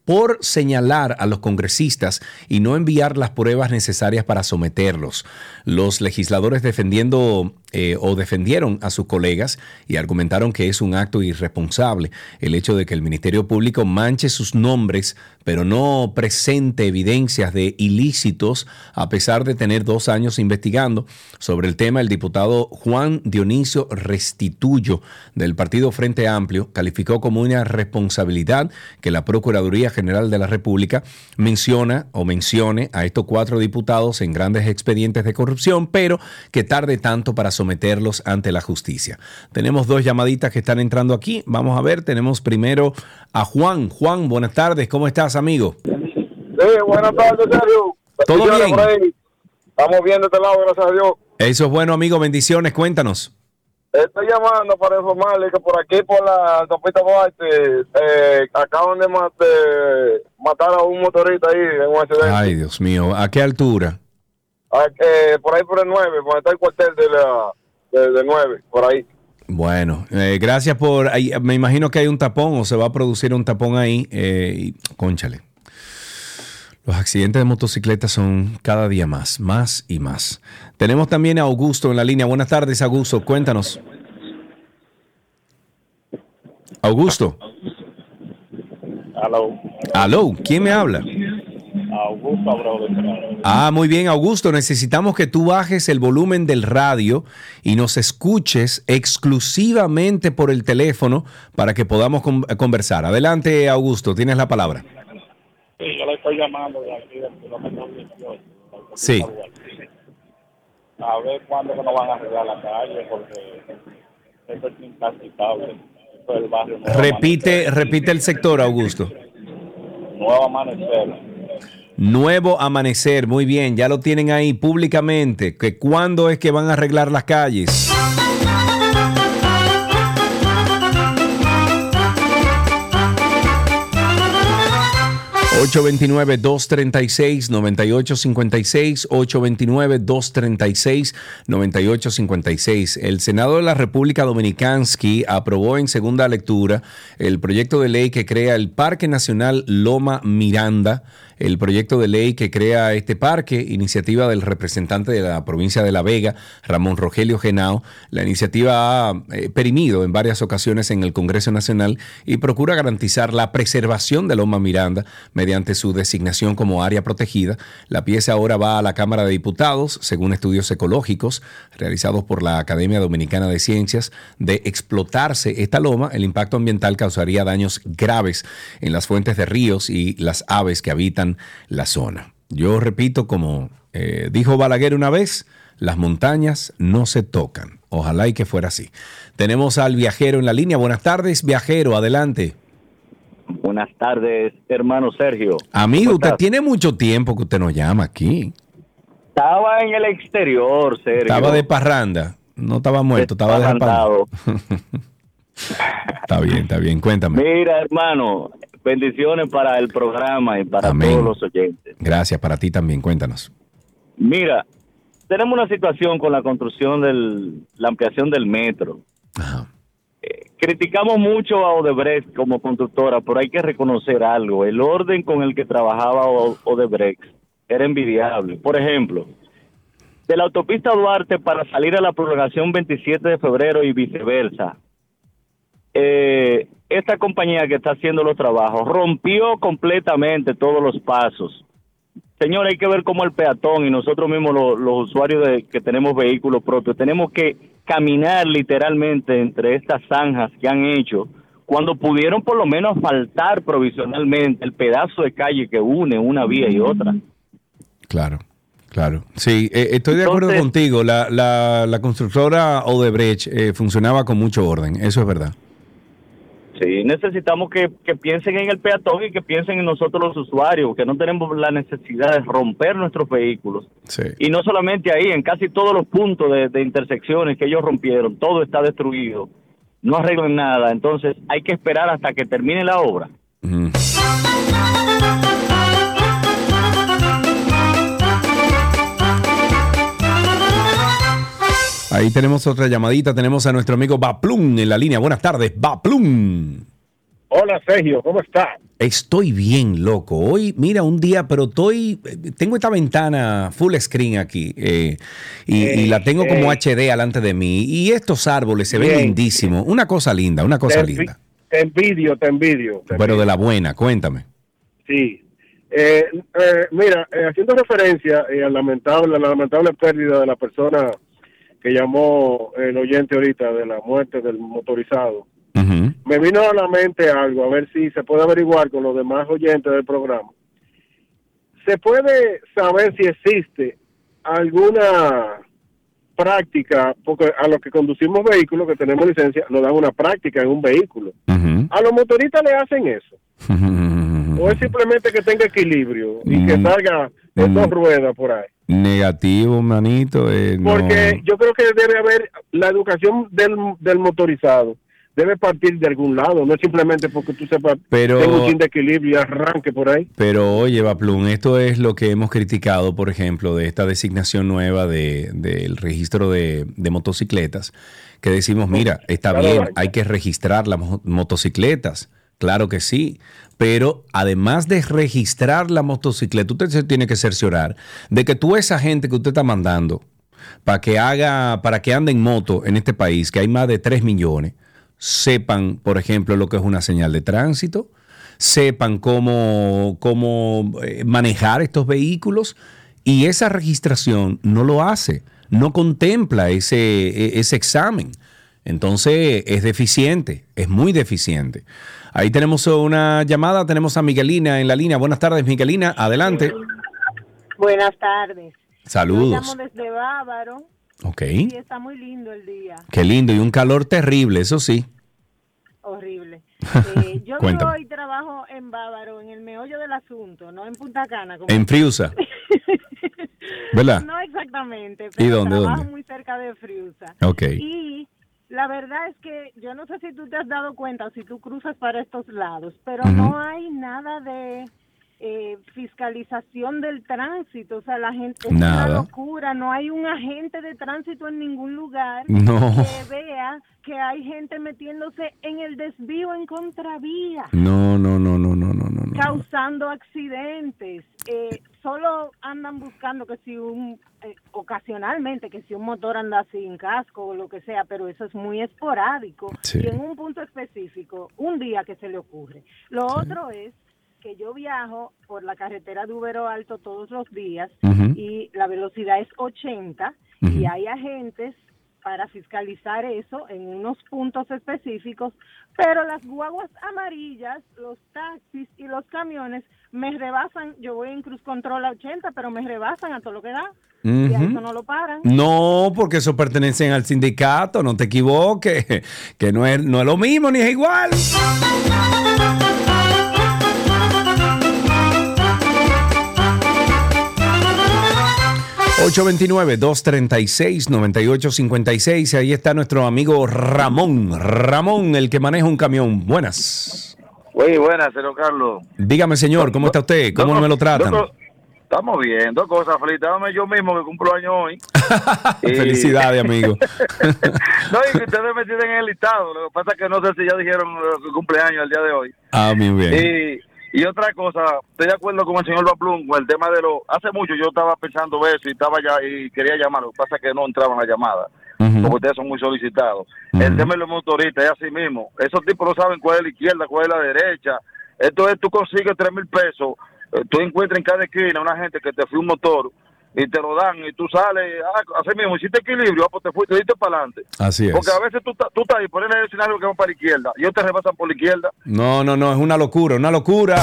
por señalar a los congresistas y no enviar las pruebas necesarias para someterlos. Los legisladores defendiendo eh, o defendieron a sus colegas y argumentaron que es un acto irresponsable el hecho de que el Ministerio Público manche sus nombres pero no presente evidencias de ilícitos a pesar de tener dos años investigando. Sobre el tema, el diputado Juan Dionisio Restituyo del Partido Frente Amplio calificó como una responsabilidad que la Procuraduría General de la República menciona o mencione a estos cuatro diputados en grandes expedientes de corrupción, pero que tarde tanto para someterlos ante la justicia. Tenemos dos llamaditas que están entrando aquí. Vamos a ver, tenemos primero a Juan. Juan, buenas tardes, ¿cómo estás, amigo? Sí, buenas tardes, Sergio. ¿Todo bien? Estamos bien de este lado, gracias a Dios. Eso es bueno, amigo. Bendiciones, cuéntanos. Estoy llamando para informarle que por aquí, por la autopista Duarte, eh, acaban de, matar a un motorista ahí en un accidente. Ay, Dios mío. ¿A qué altura? Eh, por ahí por el 9, por está el cuartel de la de, 9, por ahí. Bueno, eh, gracias por... Ahí, me imagino que hay un tapón o se va a producir un tapón ahí. Eh, y, conchale. Los accidentes de motocicletas son cada día más, más y más. Tenemos también a Augusto en la línea. Buenas tardes, Augusto. Cuéntanos. Augusto. Aló. Aló, ¿quién me habla? Augusto Ah, muy bien, Augusto. Necesitamos que tú bajes el volumen del radio y nos escuches exclusivamente por el teléfono para que podamos conversar. Adelante, Augusto, tienes la palabra. Sí, yo le estoy llamando de aquí del kilómetro 18. Sí. A ver cuándo nos van a arreglar la calle, porque esto es intransitable. repite, repite el sector, Augusto. Nuevo amanecer. Nuevo amanecer, muy bien, ya lo tienen ahí públicamente. Que ¿Cuándo es que van a arreglar las calles? 829-236-9856, 829-236-9856. El Senado de la República Dominicansky aprobó en segunda lectura el proyecto de ley que crea el Parque Nacional Loma Miranda el proyecto de ley que crea este parque, iniciativa del representante de la provincia de La Vega, Ramón Rogelio Genao. La iniciativa ha eh, perimido en varias ocasiones en el Congreso Nacional y procura garantizar la preservación de Loma Miranda mediante su designación como área protegida. La pieza ahora va a la Cámara de Diputados, según estudios ecológicos realizados por la Academia Dominicana de Ciencias. De explotarse esta loma, el impacto ambiental causaría daños graves en las fuentes de ríos y las aves que habitan la zona. Yo repito, como eh, dijo Balaguer una vez, las montañas no se tocan. Ojalá y que fuera así. Tenemos al viajero en la línea. Buenas tardes, viajero, adelante. Buenas tardes, hermano Sergio. Amigo, usted tiene mucho tiempo que usted nos llama aquí. Estaba en el exterior, Sergio. Estaba de parranda. No estaba muerto, estaba de *laughs* está bien, está bien. Cuéntame. Mira, hermano, Bendiciones para el programa y para todos los oyentes. Gracias, para ti también, cuéntanos. Mira, tenemos una situación con la construcción de la ampliación del metro. Eh, criticamos mucho a Odebrecht como constructora, pero hay que reconocer algo. El orden con el que trabajaba Odebrecht era envidiable. Por ejemplo, de la autopista Duarte para salir a la prolongación 27 de febrero y viceversa. Eh, esta compañía que está haciendo los trabajos rompió completamente todos los pasos. Señor, hay que ver cómo el peatón y nosotros mismos los, usuarios de, que tenemos vehículos propios, tenemos que caminar literalmente entre estas zanjas que han hecho cuando pudieron por lo menos faltar provisionalmente el pedazo de calle que une una vía y otra. Claro. Claro, sí, eh, estoy de acuerdo contigo. La, la, constructora Odebrecht eh, funcionaba con mucho orden, eso es verdad. Sí, necesitamos que, piensen en el peatón y que piensen en nosotros los usuarios, que no tenemos la necesidad de romper nuestros vehículos. Y no solamente ahí, en casi todos los puntos de, intersecciones que ellos rompieron, todo está destruido, no arreglan nada, entonces hay que esperar hasta que termine la obra. Ahí tenemos otra llamadita, tenemos a nuestro amigo Baplum en la línea. Buenas tardes, Baplum. Hola Sergio, ¿cómo estás? Estoy bien, loco. Hoy, mira, un día, pero estoy, tengo esta ventana full screen aquí eh, y, la tengo como HD eh. delante de mí y estos árboles se ven lindísimos. Una cosa linda, una cosa linda. Te envidio, te envidio. pero de la buena, cuéntame. Sí. Eh, mira, haciendo referencia a lamentable, a la lamentable pérdida de la persona que llamó el oyente ahorita de la muerte del motorizado, me vino a la mente algo, a ver si se puede averiguar con los demás oyentes del programa. ¿Se puede saber si existe alguna práctica, porque a los que conducimos vehículos, que tenemos licencia, nos dan una práctica en un vehículo. ¿A los motoristas le hacen eso? ¿O es simplemente que tenga equilibrio y que salga dos ruedas por ahí? Negativo, manito. Eh, Porque yo creo que debe haber la educación del, del motorizado. Debe partir de algún lado, no simplemente porque tú sepas pero, tengo un de equilibrio y arranque por ahí. Pero oye, Baplum, esto es lo que hemos criticado, por ejemplo, de esta designación nueva del de, registro de, de, motocicletas, que decimos, mira, está bien, hay que registrar las motocicletas, claro que sí, pero además de registrar la motocicleta, usted se tiene que cerciorar de que tú esa gente que usted está mandando para que haga, para que ande en moto en este país, que hay más de 3 millones, sepan, por ejemplo, lo que es una señal de tránsito, sepan cómo, cómo eh, manejar estos vehículos y esa registración no lo hace, no contempla ese, e, ese examen. Entonces es deficiente, es muy deficiente. Ahí tenemos una llamada, tenemos a Miguelina en la línea. Buenas tardes, Miguelina, adelante. Buenas tardes. Saludos. desde Bávaro. Ok. Y está muy lindo el día. Qué lindo, y un calor terrible, eso sí. Horrible. *laughs* Eh, yo vivo y trabajo en Bávaro, en el meollo del asunto, no en Punta Cana. como- En Friusa. *laughs* ¿Verdad? No exactamente, ¿Y pero dónde, trabajo dónde? muy cerca de Friusa. Ok. Y la verdad es que yo no sé si tú te has dado cuenta o si tú cruzas para estos lados, pero no hay nada de eh, fiscalización del tránsito. O sea, la gente es Nada. una locura. No hay un agente de tránsito en ningún lugar No. que vea que hay gente metiéndose en el desvío en contravía No, no, no, no, no, no, no. no. causando accidentes. Eh, solo andan buscando que si un, eh, ocasionalmente, que si un motor anda sin casco o lo que sea, pero eso es muy esporádico Sí. y en un punto específico, un día que se le ocurre. Lo otro es que yo viajo por la carretera de Ubero Alto todos los días y la velocidad es 80 y hay agentes para fiscalizar eso en unos puntos específicos, pero las guaguas amarillas, los taxis y los camiones me rebasan, yo voy en cruz control a 80, pero me rebasan a todo lo que da. Y a eso no lo paran. No, porque eso pertenecen al sindicato, no te equivoques, *laughs* que no es, no es lo mismo ni es igual. 829-236-9856. Ahí está nuestro amigo Ramón. Ramón, el que maneja un camión. Buenas. Muy buenas, señor Carlos. Dígame, señor, ¿cómo está usted? ¿Cómo me lo tratan? Estamos bien, dos cosas. Felicitándome yo mismo que cumplo años hoy. Y- *laughs* Felicidades, amigo. *laughs* No, y que ustedes me tienen en el listado. Lo que pasa es que no sé si ya dijeron que cumpleaños el día de hoy. Ah, muy bien. Y, y otra cosa, estoy de acuerdo con el señor Baplum con el tema de lo... Hace mucho yo estaba pensando eso y estaba ya y quería llamar, lo que pasa es que no entraban las llamadas, porque ustedes son muy solicitados. El tema de los motoristas es así mismo. Esos tipos no saben cuál es la izquierda, cuál es la derecha. Esto es, tú consigues tres mil pesos, eh, tú encuentras en cada esquina una gente que te fue un motor y te lo dan y tú sales, ah, así mismo, hiciste equilibrio, ah, pues te fuiste, te diste para adelante. Así es. Porque a veces tú, tú estás ahí, pones el escenario que va para la izquierda y ellos te rebasan por la izquierda. No, no, no, es una locura, una locura.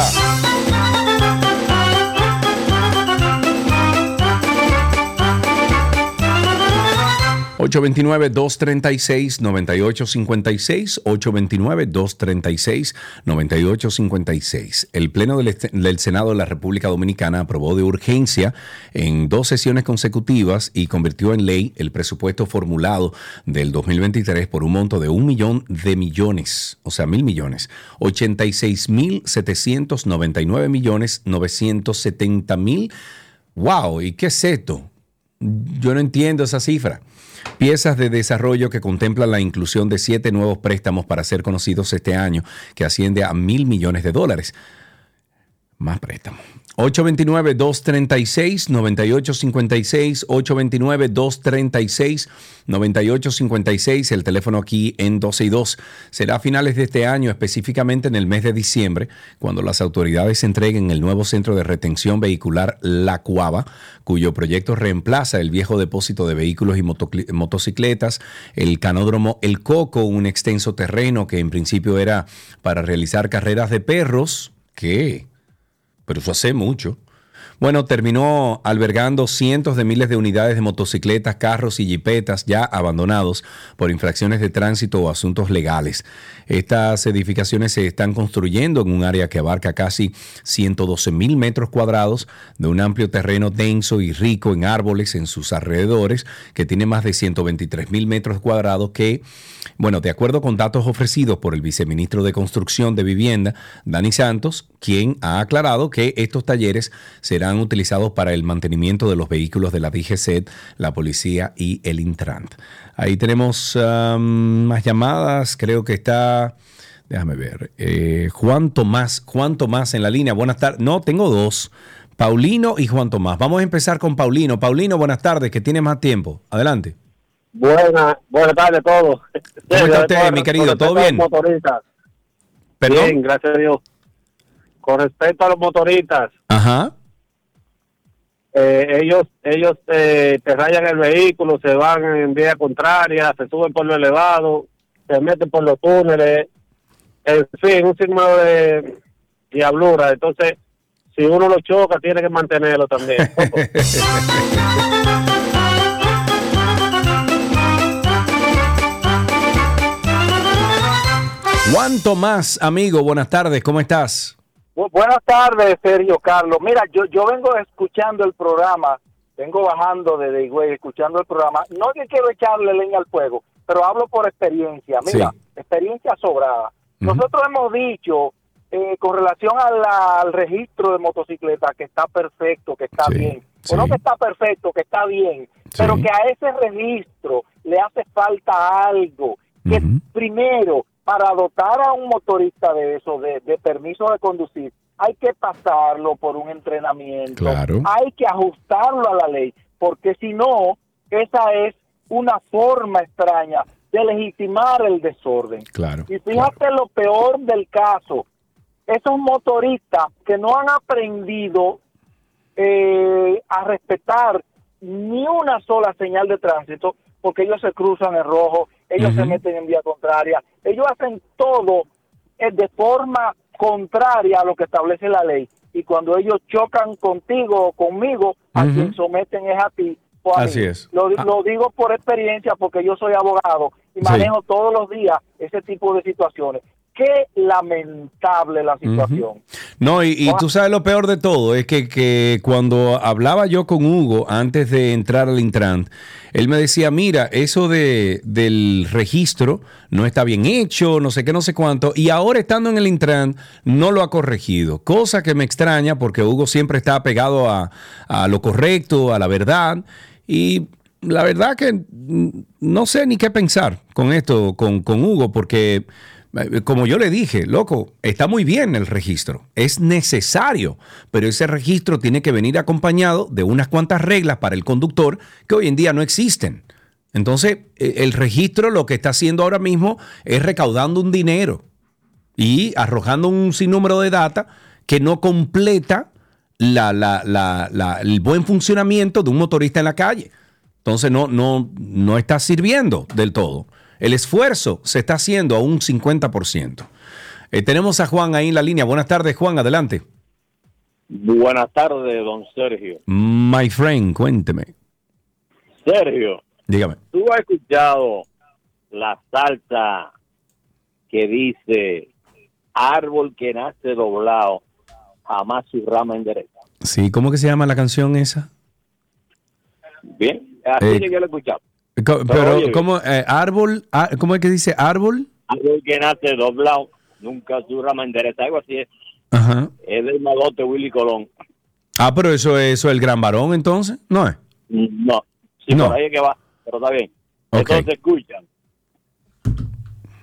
829-236-9856, 829-236-9856. El Pleno del, Est- del Senado de la República Dominicana aprobó de urgencia en dos sesiones consecutivas y convirtió en ley el presupuesto formulado del 2023 por un monto de un millón de millones, o sea, mil millones, 86 mil 799 millones 970 mil. ¡Wow! ¿Y qué es esto? Yo no entiendo esa cifra. Piezas de desarrollo que contemplan la inclusión de siete nuevos préstamos para ser conocidos este año, que asciende a mil millones de dólares. Más préstamos. 829-236-9856, 829-236-9856, el teléfono aquí en 12 y 2. Será a finales de este año, específicamente en el mes de diciembre, cuando las autoridades entreguen el nuevo centro de retención vehicular La Cuava, cuyo proyecto reemplaza el viejo depósito de vehículos y motocicletas, el canódromo El Coco, un extenso terreno que en principio era para realizar carreras de perros. ¿Qué? Pero eso hace mucho. Bueno, terminó albergando cientos de miles de unidades de motocicletas, carros y jipetas ya abandonados por infracciones de tránsito o asuntos legales. Estas edificaciones se están construyendo en un área que abarca casi 112 mil metros cuadrados de un amplio terreno denso y rico en árboles en sus alrededores, que tiene más de 123 mil metros cuadrados que, bueno, de acuerdo con datos ofrecidos por el viceministro de Construcción de Vivienda, Dani Santos, quien ha aclarado que estos talleres serán utilizados para el mantenimiento de los vehículos de la DGCET, la policía y el Intrant. Ahí tenemos um, más llamadas, creo que está, déjame ver, eh, Juan Tomás, Juan Tomás en la línea, buenas tardes, no, tengo dos, Paulino y Juan Tomás. Vamos a empezar con Paulino. Paulino, buenas tardes, que tiene más tiempo. Adelante. Buenas, buenas tardes a todos. ¿Cómo está usted, mi querido? ¿Todo bien? motoristas. ¿Perdón? Bien, gracias a Dios. Con respecto a los motoristas, Ajá. Eh, ellos ellos eh, te rayan el vehículo, se van en vía contraria, se suben por lo elevado, se meten por los túneles, en fin, un signo de diablura. Entonces, si uno lo choca, tiene que mantenerlo también. *laughs* Juan Tomás, amigo, buenas tardes, ¿cómo estás? Bu- buenas tardes, Sergio Carlos. Mira, yo, yo vengo escuchando el programa, vengo bajando de Higüey escuchando el programa. No que quiero echarle leña al fuego, pero hablo por experiencia. Mira, experiencia sobrada. Nosotros hemos dicho eh, con relación a la- al registro de motocicleta que está perfecto, que está bien. O no que está perfecto, que está bien, pero que a ese registro le hace falta algo. Que primero, para dotar a un motorista de eso, de, de permiso de conducir, hay que pasarlo por un entrenamiento, Claro. hay que ajustarlo a la ley, porque si no, esa es una forma extraña de legitimar el desorden. Claro. Y fíjate lo peor del caso, esos motoristas que no han aprendido eh, a respetar ni una sola señal de tránsito, porque ellos se cruzan en rojo, ellos se meten en vía contraria, ellos hacen todo eh, de forma contraria a lo que establece la ley. Y cuando ellos chocan contigo o conmigo, a Ujú. quien someten es a ti. o a mí. Así es. Lo, Ah. lo digo por experiencia porque yo soy abogado y Sí. manejo todos los días ese tipo de situaciones. Qué lamentable la situación. No, y, y tú sabes lo peor de todo, es que, que cuando hablaba yo con Hugo antes de entrar al Intran, él me decía, mira, eso de, del registro no está bien hecho, no sé qué, no sé cuánto, y ahora estando en el Intran no lo ha corregido, cosa que me extraña porque Hugo siempre está pegado a, a lo correcto, a la verdad, y la verdad que no sé ni qué pensar con esto, con, con Hugo, porque como yo le dije, loco, está muy bien el registro, es necesario, pero ese registro tiene que venir acompañado de unas cuantas reglas para el conductor que hoy en día no existen. Entonces, eh, el registro lo que está haciendo ahora mismo es recaudando un dinero y arrojando un sinnúmero de data que no completa el buen funcionamiento de un motorista en la calle. Entonces no, no, no está sirviendo del todo. El esfuerzo se está haciendo a un 50%. Eh, tenemos a Juan ahí en la línea. Buenas tardes, Juan, adelante. Buenas tardes, don Sergio. My friend, cuénteme. Sergio, Dígame. ¿tú has escuchado la salsa que dice árbol que nace doblado, jamás su rama endereza? Sí, ¿cómo que se llama la canción esa? Bien, así Eh, que yo lo he escuchado. Pero, ¿cómo? eh, árbol, ah, ¿cómo es que dice árbol? Árbol que nace doblado, nunca su rama endereza. Algo así es. Ajá. Es del magote Willy Colón. Ah, pero eso, eso es el gran varón, entonces, ¿no es? No, sí, No. por ahí es que va, pero está bien. Entonces, escuchan.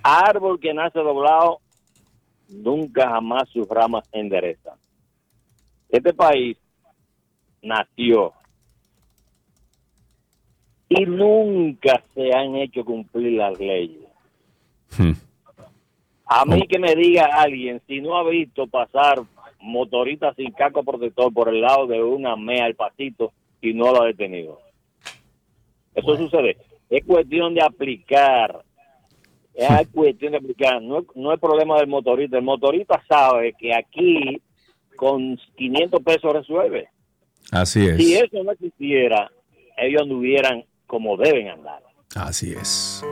Árbol que nace doblado, nunca jamás sus ramas enderezan. Este país nació y nunca se han hecho cumplir las leyes. A mí que me diga alguien, si no ha visto pasar motoristas sin casco protector por el lado de una mea al pasito y no lo ha detenido. Eso sucede. Es cuestión de aplicar. Es cuestión de aplicar. No, es- no es problema del motorista. El motorista sabe que aquí con 500 pesos resuelve. Así es. Si eso no existiera, ellos anduvieran como deben andar. Así es.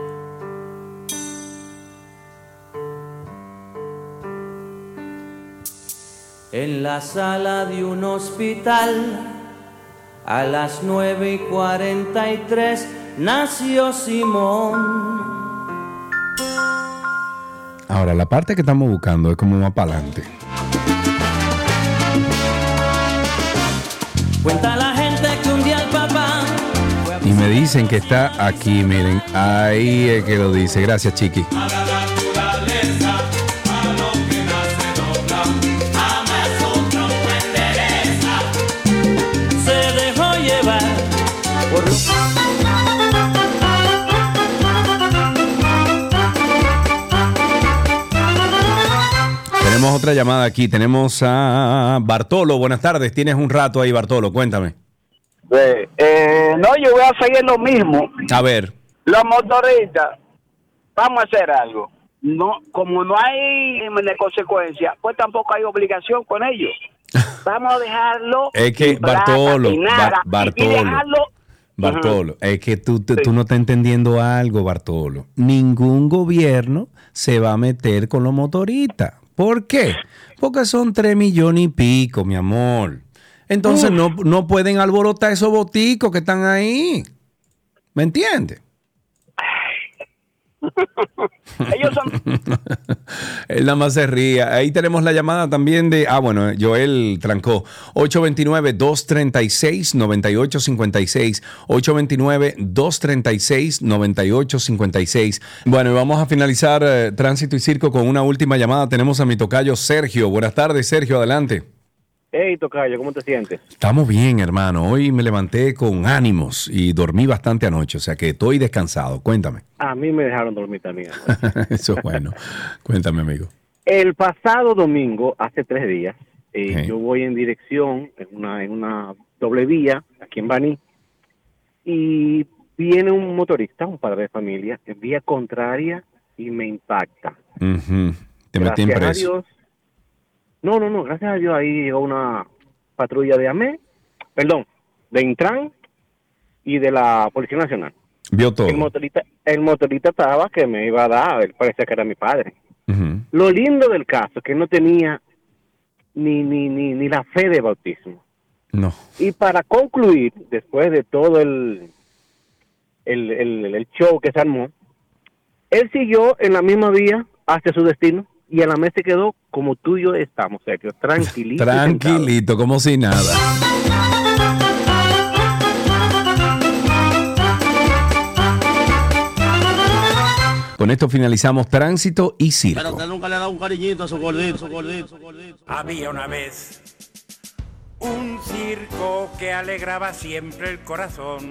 En la sala de un hospital, a las 9 y 43, nació Simón. Ahora, la parte que estamos buscando es como más para adelante. Cuenta Y me dicen que está aquí, miren. Ahí es que lo dice. Gracias, Chiqui. Tenemos otra llamada aquí. Tenemos a Bartolo. Buenas tardes. Tienes un rato ahí, Bartolo. Cuéntame. Eh, no, yo voy a seguir lo mismo. A ver. Los motoristas, vamos a hacer algo. No, como no hay consecuencia, pues tampoco hay obligación con ellos. *laughs* Vamos a dejarlo Es que Bartolo, y Bartolo. dejarlo Bartolo, es que tú, tú, tú no estás entendiendo algo, Bartolo. Ningún gobierno se va a meter con los motoristas. ¿Por qué? Porque son tres millones y pico, mi amor. Entonces no, no pueden alborotar esos boticos que están ahí. ¿Me entiendes? *laughs* Ellos son *laughs* Él nada más se ría. Ahí tenemos la llamada también de. Ah, bueno, Joel trancó. 829-236-9856. 829-236-9856. Bueno, y vamos a finalizar eh, Tránsito y Circo con una última llamada. Tenemos a mi tocayo Sergio. Buenas tardes, Sergio, adelante. Hey, Tocayo, ¿cómo te sientes? Estamos bien, hermano. Hoy me levanté con ánimos y dormí bastante anoche, o sea que estoy descansado. Cuéntame. A mí me dejaron dormir también. *laughs* Eso es bueno. Cuéntame, amigo. El pasado domingo, hace tres días, eh, yo voy en dirección, en una, en una doble vía, aquí en Baní, y viene un motorista, un padre de familia, en vía contraria y me impacta. Te metí en preso. No, no, no, gracias a Dios ahí llegó una patrulla de AME, perdón, de Intran y de la Policía Nacional. Vio todo. El motorista, el motorista estaba que me iba a dar, él parecía que era mi padre. Lo lindo del caso es que no tenía ni, ni, ni, ni la fe de bautismo. No. Y para concluir, después de todo el, el, el, el show que se armó, él siguió en la misma vía hacia su destino y a la mesa se quedó como tú y yo estamos, Sergio, tranquilito. Tranquilito, como si nada. Con esto finalizamos Tránsito y Circo. Pero usted nunca le ha dado un cariñito a su gordito, su gordito, su gordito. Había una vez un circo que alegraba siempre el corazón.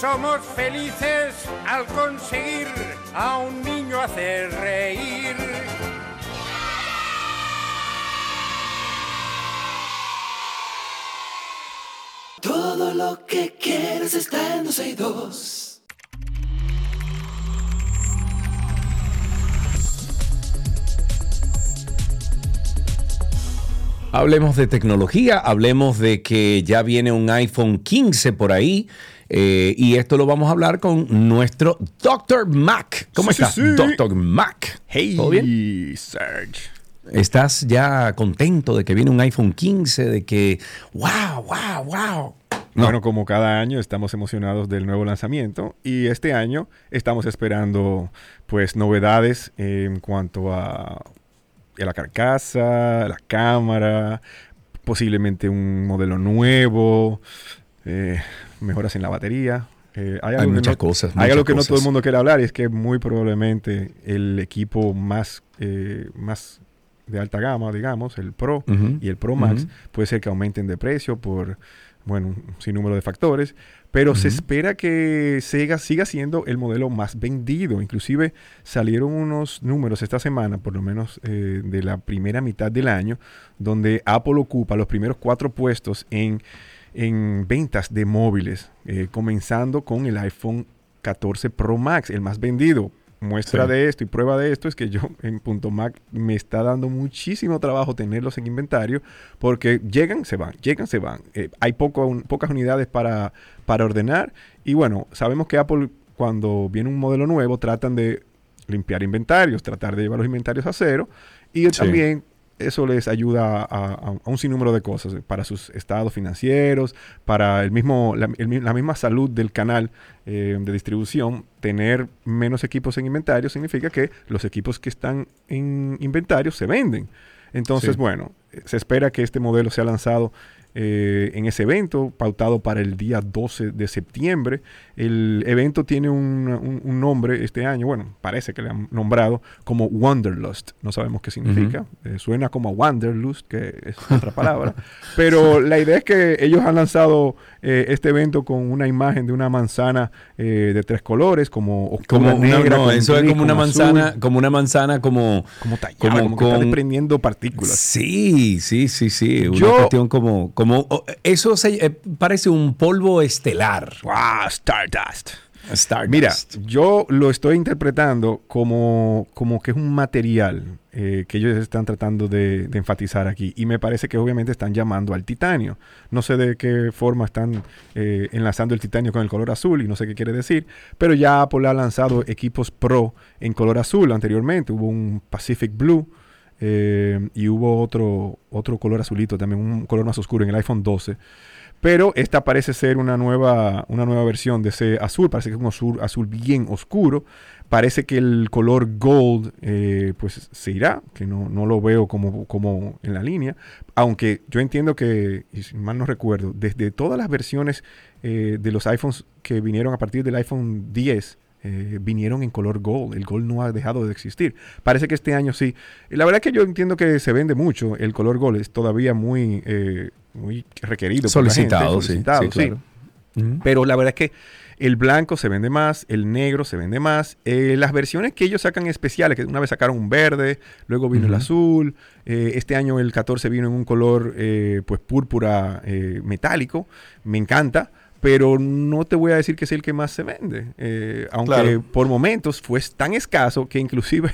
Somos felices al conseguir a un niño hacer reír. Todo lo que quieres está en 12 y 2. Hablemos de tecnología, hablemos de que ya viene un iPhone 15 por ahí. Eh, y esto lo vamos a hablar con nuestro Dr. Mac. ¿Cómo Sí, estás, sí. Dr. Mac? Hey, ¿Todo bien? Serge. ¿Estás ya contento de que viene un iPhone 15? De que, wow, wow, wow. No. Bueno, como cada año estamos emocionados del nuevo lanzamiento y este año estamos esperando pues novedades en cuanto a, a la carcasa, la cámara, posiblemente un modelo nuevo, eh, mejoras en la batería. Eh, Hay que muchas no- cosas, Hay algo que no todo el mundo quiere hablar y es que muy probablemente el equipo más, eh, más de alta gama, digamos, el Pro y el Pro Max, puede ser que aumenten de precio por, bueno, un sinnúmero de factores, pero se espera que Sega siga siendo el modelo más vendido. Inclusive salieron unos números esta semana, por lo menos eh, de la primera mitad del año, donde Apple ocupa los primeros cuatro puestos en, en ventas de móviles, eh, comenzando con el iPhone 14 Pro Max, el más vendido. Muestra Sí. de esto y prueba de esto es que yo *laughs* en punto Mac me está dando muchísimo trabajo tenerlos en inventario porque llegan, se van, llegan, se van. Eh, hay poco, un- pocas unidades para, para ordenar y bueno, sabemos que Apple cuando viene un modelo nuevo tratan de limpiar inventarios, tratar de llevar los inventarios a cero y Sí. también eso les ayuda a, a- a un sinnúmero de cosas eh, para sus estados financieros, para el mismo, la, el mi- la misma salud del canal eh, de distribución. Tener menos equipos en inventario significa que los equipos que están en inventario se venden. Entonces, Sí. bueno, eh, se espera que este modelo sea lanzado eh, en ese evento, pautado para el día 12 de septiembre. El evento tiene un, un- un nombre este año, bueno, parece que le han nombrado como Wanderlust. No sabemos qué significa. Eh, suena como Wanderlust, que es otra palabra. *laughs* Pero la idea es que ellos han lanzado eh, este evento con una imagen de una manzana eh, de tres colores, como oscura, Como una, negra, no, eso es como una manzana, azul. como una manzana como como tallada, como que está desprendiendo partículas. Sí, sí, sí, sí, una Yo- cuestión como como oh, eso se, parece un polvo estelar. Wow, Stardust. Stardust. Mira, yo lo estoy interpretando como, como que es un material eh, que ellos están tratando de, de enfatizar aquí. Y me parece que obviamente están llamando al titanio. No sé de qué forma están eh, enlazando el titanio con el color azul y no sé qué quiere decir. Pero ya Apple ha lanzado equipos Pro en color azul anteriormente. Hubo un Pacific Blue. eh, y hubo otro, otro color azulito, también un color más oscuro en el iPhone 12. Pero esta parece ser una nueva, una nueva versión de ese azul. Parece que es un azul, azul bien oscuro. Parece que el color gold eh, pues se irá, que no, no lo veo como, como en la línea. Aunque yo entiendo que, y si mal no recuerdo, desde todas las versiones eh, de los iPhones que vinieron a partir del iPhone 10, eh, vinieron en color gold. El gold no ha dejado de existir. Parece que este año sí. La verdad es que yo entiendo que se vende mucho. El color gold es todavía muy, muy requerido. gente, Solicitado, sí, solicitado, sí, claro. Pero la verdad es que el blanco se vende más, el negro se vende más. Eh, las versiones que ellos sacan especiales, que una vez sacaron un verde, luego vino el azul. eh, este año el 14 vino en un color eh, pues púrpura eh, metálico. Me encanta. Pero no te voy a decir que es el que más se vende. eh, aunque Claro. por momentos fue tan escaso que inclusive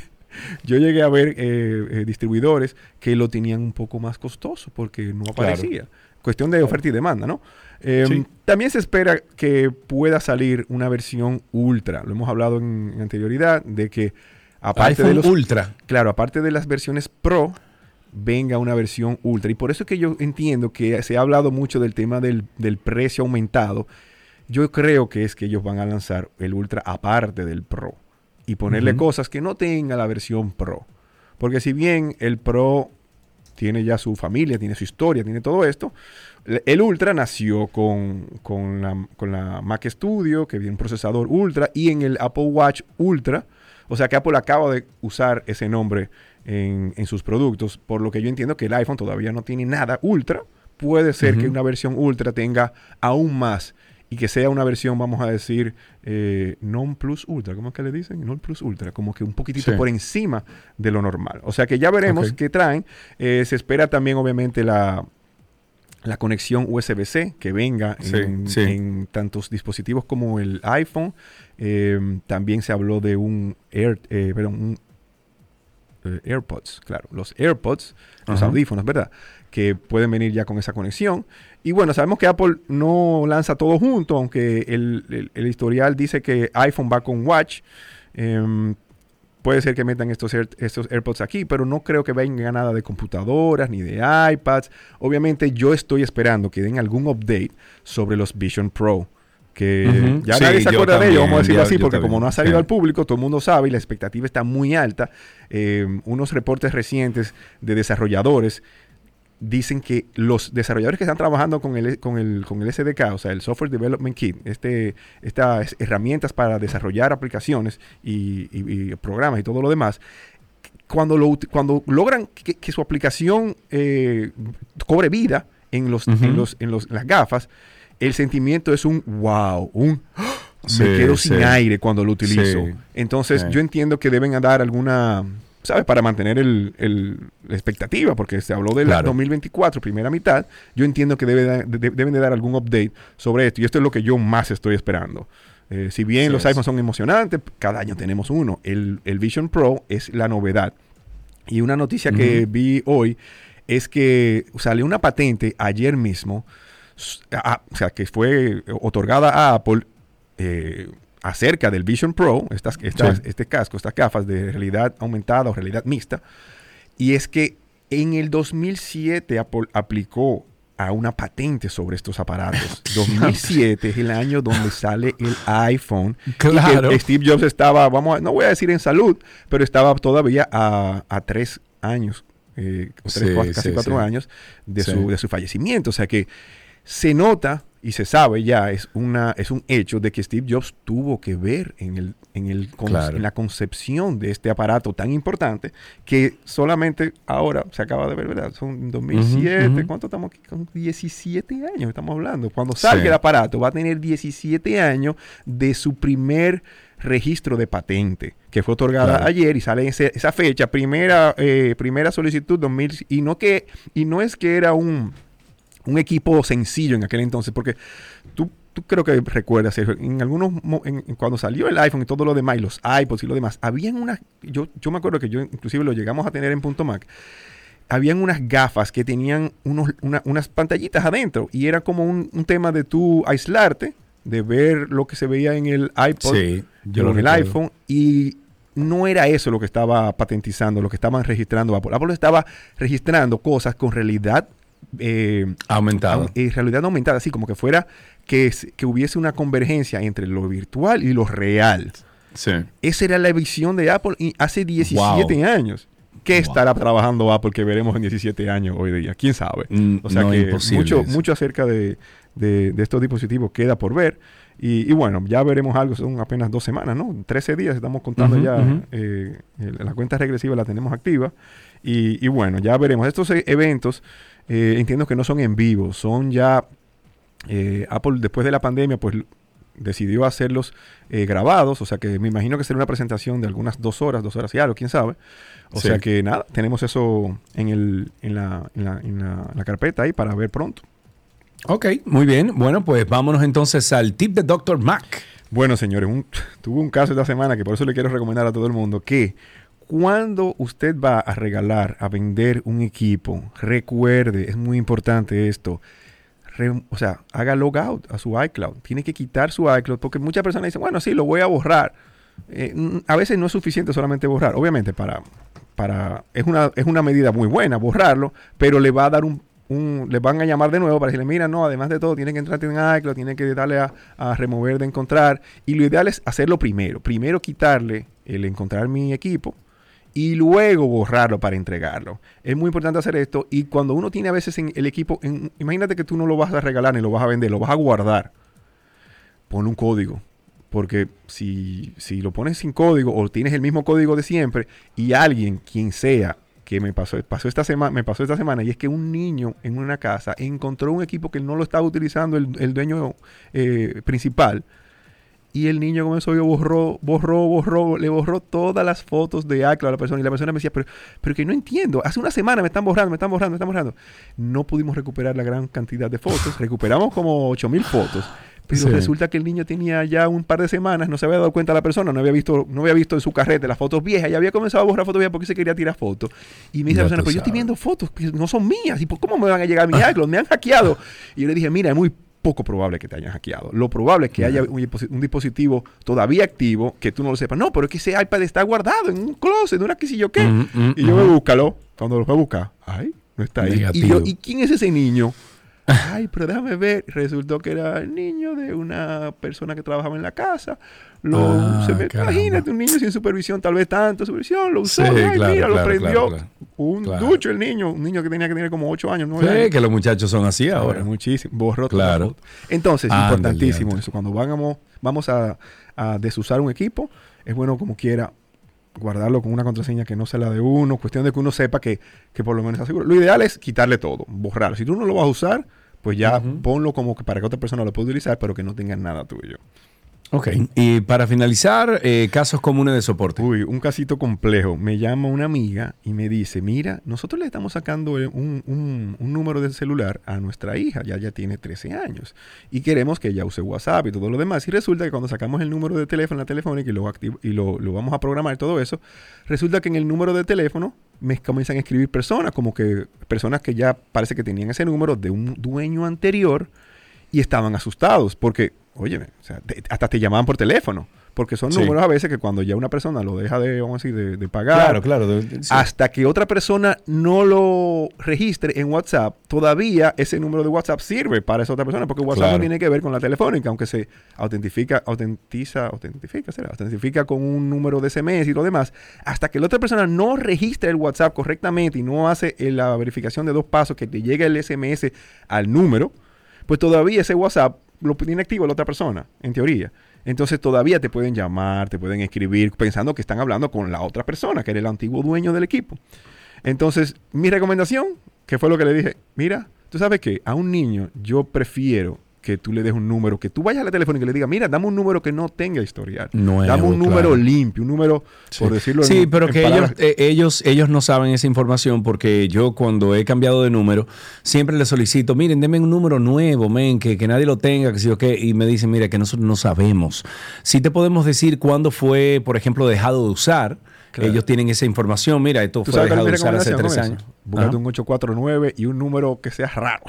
yo llegué a ver eh, eh, distribuidores que lo tenían un poco más costoso porque no Claro. aparecía. Cuestión de oferta y demanda, ¿no? Eh, Sí. También se espera que pueda salir una versión ultra. Lo hemos hablado en, en anterioridad de que aparte de los Ultra. Claro, aparte de las versiones Pro, venga una versión Ultra. Y por eso es que yo entiendo que se ha hablado mucho del tema del, del precio aumentado. Yo creo que es que ellos van a lanzar el Ultra aparte del Pro y ponerle cosas que no tenga la versión Pro. Porque si bien el Pro tiene ya su familia, tiene su historia, tiene todo esto, el Ultra nació con, con la, con la Mac Studio, que viene un procesador Ultra, y en el Apple Watch Ultra. O sea que Apple acaba de usar ese nombre en, en sus productos, por lo que yo entiendo que el iPhone todavía no tiene nada Ultra. Puede ser que una versión Ultra tenga aún más y que sea una versión, vamos a decir, eh, non plus ultra, ¿cómo es que le dicen? Non plus ultra, como que un poquitito Sí. por encima de lo normal. O sea que ya veremos qué traen. Eh, se espera también, obviamente, la, la conexión USB-C que venga Sí, en, sí. en tantos dispositivos como el iPhone. Eh, también se habló de un Air, eh, perdón, un AirPods, claro, los AirPods, los audífonos, ¿verdad? Que pueden venir ya con esa conexión. Y bueno, sabemos que Apple no lanza todo junto, aunque el, el- el historial dice que iPhone va con Watch. Em, puede ser que metan estos, Air- estos AirPods aquí, pero no creo que venga nada de computadoras ni de iPads. Obviamente yo estoy esperando que den algún update sobre los Vision Pro. Que ya Sí, nadie se acuerda de ellos, vamos a decirlo yo- así, yo porque también, como no ha salido sí. al público, todo el mundo sabe y la expectativa está muy alta. Eh, unos reportes recientes de desarrolladores dicen que los desarrolladores que están trabajando con el, con el, con el SDK, o sea, el Software Development Kit, este, estas herramientas para desarrollar aplicaciones y, y- y programas y todo lo demás, cuando, lo, cuando logran que, que su aplicación eh, cobre vida en, los, en, los, en, los- en las gafas, el sentimiento es un wow, un ¡ah! Sí, me quedo sin sí. aire cuando lo utilizo. Sí. Entonces, yo entiendo que deben dar alguna, ¿sabes? Para mantener el, el- la expectativa, porque se habló del Claro. 2024, primera mitad. Yo entiendo que debe da- de- deben de dar algún update sobre esto. Y esto es lo que yo más estoy esperando. Eh, si bien los es. iPhones son emocionantes, cada año tenemos uno. El, el Vision Pro es la novedad. Y una noticia que vi hoy es que salió una patente ayer mismo, a- o sea, que fue otorgada a Apple eh, acerca del Vision Pro, estas, estas- Sí. este casco, estas gafas de realidad aumentada o realidad mixta. Y es que en el 2007 Apple aplicó a una patente sobre estos aparatos. *laughs* 2007 es el año donde sale el iPhone. Y que Claro. Steve Jobs estaba, vamos a- no voy a decir en salud, pero estaba todavía a, a tres años eh, o Sí, tres, cuatro- casi sí, cuatro años de, su, de su fallecimiento. O sea que se nota y se sabe ya, es, una, es un hecho de que Steve Jobs tuvo que ver en, el, en, el, Claro. en la concepción de este aparato tan importante que solamente ahora se acaba de ver, ¿verdad? Son 2007, Ujú, ujú. ¿cuánto estamos aquí? Con 17 años estamos hablando. Cuando salga Sí. el aparato va a tener 17 años de su primer registro de patente que fue otorgada Claro. ayer y sale ese- esa fecha primera eh, primera solicitud 2000 y no que y no es que era un un equipo sencillo en aquel entonces, porque tú, tú creo que recuerdas, Sergio, en algunos, en- en cuando salió el iPhone y todo lo demás, y los iPods y lo demás, habían unas, yo, yo me acuerdo que yo inclusive lo llegamos a tener en punto Mac, habían unas gafas que tenían unos, una- unas pantallitas adentro, y era como un, un tema de tú aislarte, de ver lo que se veía en el iPod, Sí, yo o lo en el iPhone, y no era eso lo que estaba patentizando, lo que estaban registrando Apple. Apple estaba registrando cosas con realidad eh, Aumentada. au- eh, realidad aumentada, así como que fuera que, que hubiese una convergencia entre lo virtual y lo real. Sí. Esa era la visión de Apple hace 17 Wow. años. ¿Qué estará trabajando Apple que veremos en 17 años hoy día? ¿Quién sabe? o sea no, que mucho, eso. mucho acerca de, de- de estos dispositivos queda por ver. Y, y bueno, ya veremos algo, son apenas dos semanas, ¿no? 13 días estamos contando ya, ujú. eh, el- la cuenta regresiva la tenemos activa. Y, y bueno, ya veremos. Estos e- eventos eh, entiendo que no son en vivo, son ya eh, Apple después de la pandemia, pues decidió hacerlos eh, grabados, o sea que me imagino que será una presentación de algunas dos horas, dos horas y algo, quién sabe. O Sí. sea que nada, tenemos eso en, el, en, la, en, la, en la- la carpeta ahí para ver pronto. Ok, muy bien. Bueno, pues vámonos entonces al tip de Dr. Mac. Bueno, señores, un- *laughs* tuve un caso esta semana que por eso le quiero recomendar a todo el mundo que cuando usted va a regalar, a vender un equipo, recuerde, es muy importante esto, o sea, haga logout a su iCloud. Tiene que quitar su iCloud porque muchas personas dicen, bueno, sí, lo voy a borrar. Eh, mm, a veces no es suficiente solamente borrar. Obviamente, para, para es, una, es una medida muy buena borrarlo, pero le va a dar un, un- van a llamar de nuevo para decirle, mira, no, además de todo, tiene que entrar en iCloud, tiene que darle a, a remover de encontrar. Y lo ideal es hacerlo primero. Primero quitarle el encontrar mi equipo y luego borrarlo para entregarlo. Es muy importante hacer esto y cuando uno tiene a veces en el equipo, imagínate que tú no lo vas a regalar ni lo vas a vender, lo vas a guardar. Pon un código. Porque si, si lo pones sin código o tienes el mismo código de siempre y alguien, quien sea, que me pasó, pasó esta semana, me pasó esta semana, y es que un niño en una casa encontró un equipo que no lo estaba utilizando el, el dueño eh, principal. Y el niño comenzó y borró, borró, borró, le borró todas las fotos de iCloud a la persona. Y la persona me decía, pero, pero que no entiendo. Hace una semana me están borrando, me están borrando, me están borrando. No pudimos recuperar la gran cantidad de fotos. Recuperamos como 8000 fotos. Pero Sí. resulta que el niño tenía ya un par de semanas, no se había dado cuenta la persona, no había visto, no había visto en su carrete las fotos viejas y había comenzado a borrar fotos viejas porque se quería tirar fotos. Y me dice Ya la persona, pero yo estoy sabes. viendo fotos que no son mías. ¿Y por cómo me van a llegar a mi iCloud? Me han hackeado. Y yo le dije, mira, es muy poco probable que te hayan hackeado. Lo probable es que haya un, disposi- un dispositivo todavía activo que tú no lo sepas. No, pero es que ese iPad está guardado en un closet, no era que si yo qué. Mm, mm, y yo me búscalo. Cuando lo fue a buscar, ay, no está ahí. Y, yo, ¿y quién es ese niño? *laughs* Ay, pero déjame ver. Resultó que era el niño de una persona que trabajaba en la casa. Lo, Ah, se me- caramba. imagínate, un niño sin supervisión, tal vez tanto supervisión, lo usó, Sí, ay, claro, mira, lo prendió. claro. Un ducho el niño, un niño que tenía que tener como 8 años, 9 Sí, años. que los muchachos son así ahora. Muchísimo. Borró Claro. Entonces, Ándale, importantísimo eso. Cuando vamos, vamos a, a desusar un equipo, es bueno como quiera guardarlo con una contraseña que no sea la de uno, cuestión de que uno sepa que, que por lo menos está seguro. Lo ideal es quitarle todo, borrarlo. Si tú no lo vas a usar, pues ya ponlo como que para que otra persona lo pueda utilizar, pero que no tenga nada tuyo. Ok. Y para finalizar, eh, casos comunes de soporte. Uy, un casito complejo. Me llama una amiga y me dice, mira, nosotros le estamos sacando eh, un, un- un número de celular a nuestra hija, ya ya tiene 13 años, y queremos que ella use WhatsApp y todo lo demás. Y resulta que cuando sacamos el número de teléfono, la telefónica y, lo, y lo, lo vamos a programar todo eso, resulta que en el número de teléfono me comienzan a escribir personas, como que personas que ya parece que tenían ese número de un dueño anterior y estaban asustados porque, óyeme, o sea, te- hasta te llamaban por teléfono. porque son Sí. números a veces que cuando ya una persona lo deja de, vamos a decir, de, de pagar, Claro, claro, de- de- sí. hasta que otra persona no lo registre en WhatsApp, todavía ese número de WhatsApp sirve para esa otra persona, porque WhatsApp Claro. no tiene que ver con la telefónica, aunque se autentifica, autentiza, autentifica, será, autentifica con un número de SMS y lo demás, hasta que la otra persona no registre el WhatsApp correctamente y no hace eh, la verificación de dos pasos que te llegue el SMS al número, pues todavía ese WhatsApp lo tiene activo la otra persona, en teoría. Entonces todavía te pueden llamar, te pueden escribir pensando que están hablando con la otra persona, que era el antiguo dueño del equipo. Entonces, mi recomendación, que fue lo que le dije, mira, tú sabes que a un niño yo prefiero que tú le des un número, que tú vayas a la telefónica y le digas, mira, dame un número que no tenga historial. Nuevo, dame un número claro. limpio, un número, por decirlo Sí, en- pero en que ellos, eh, ellos, ellos no saben esa información porque yo cuando he cambiado de número, siempre les solicito, miren, denme un número nuevo, men, que, que nadie lo tenga, que sí o qué, y me dicen, mira, que nosotros no sabemos. Si te podemos decir cuándo fue, por ejemplo, dejado de usar, Claro. ellos tienen esa información, mira, esto ¿Tú fue dejado de usar hace tres años. Búscate un 849 y un número que sea raro.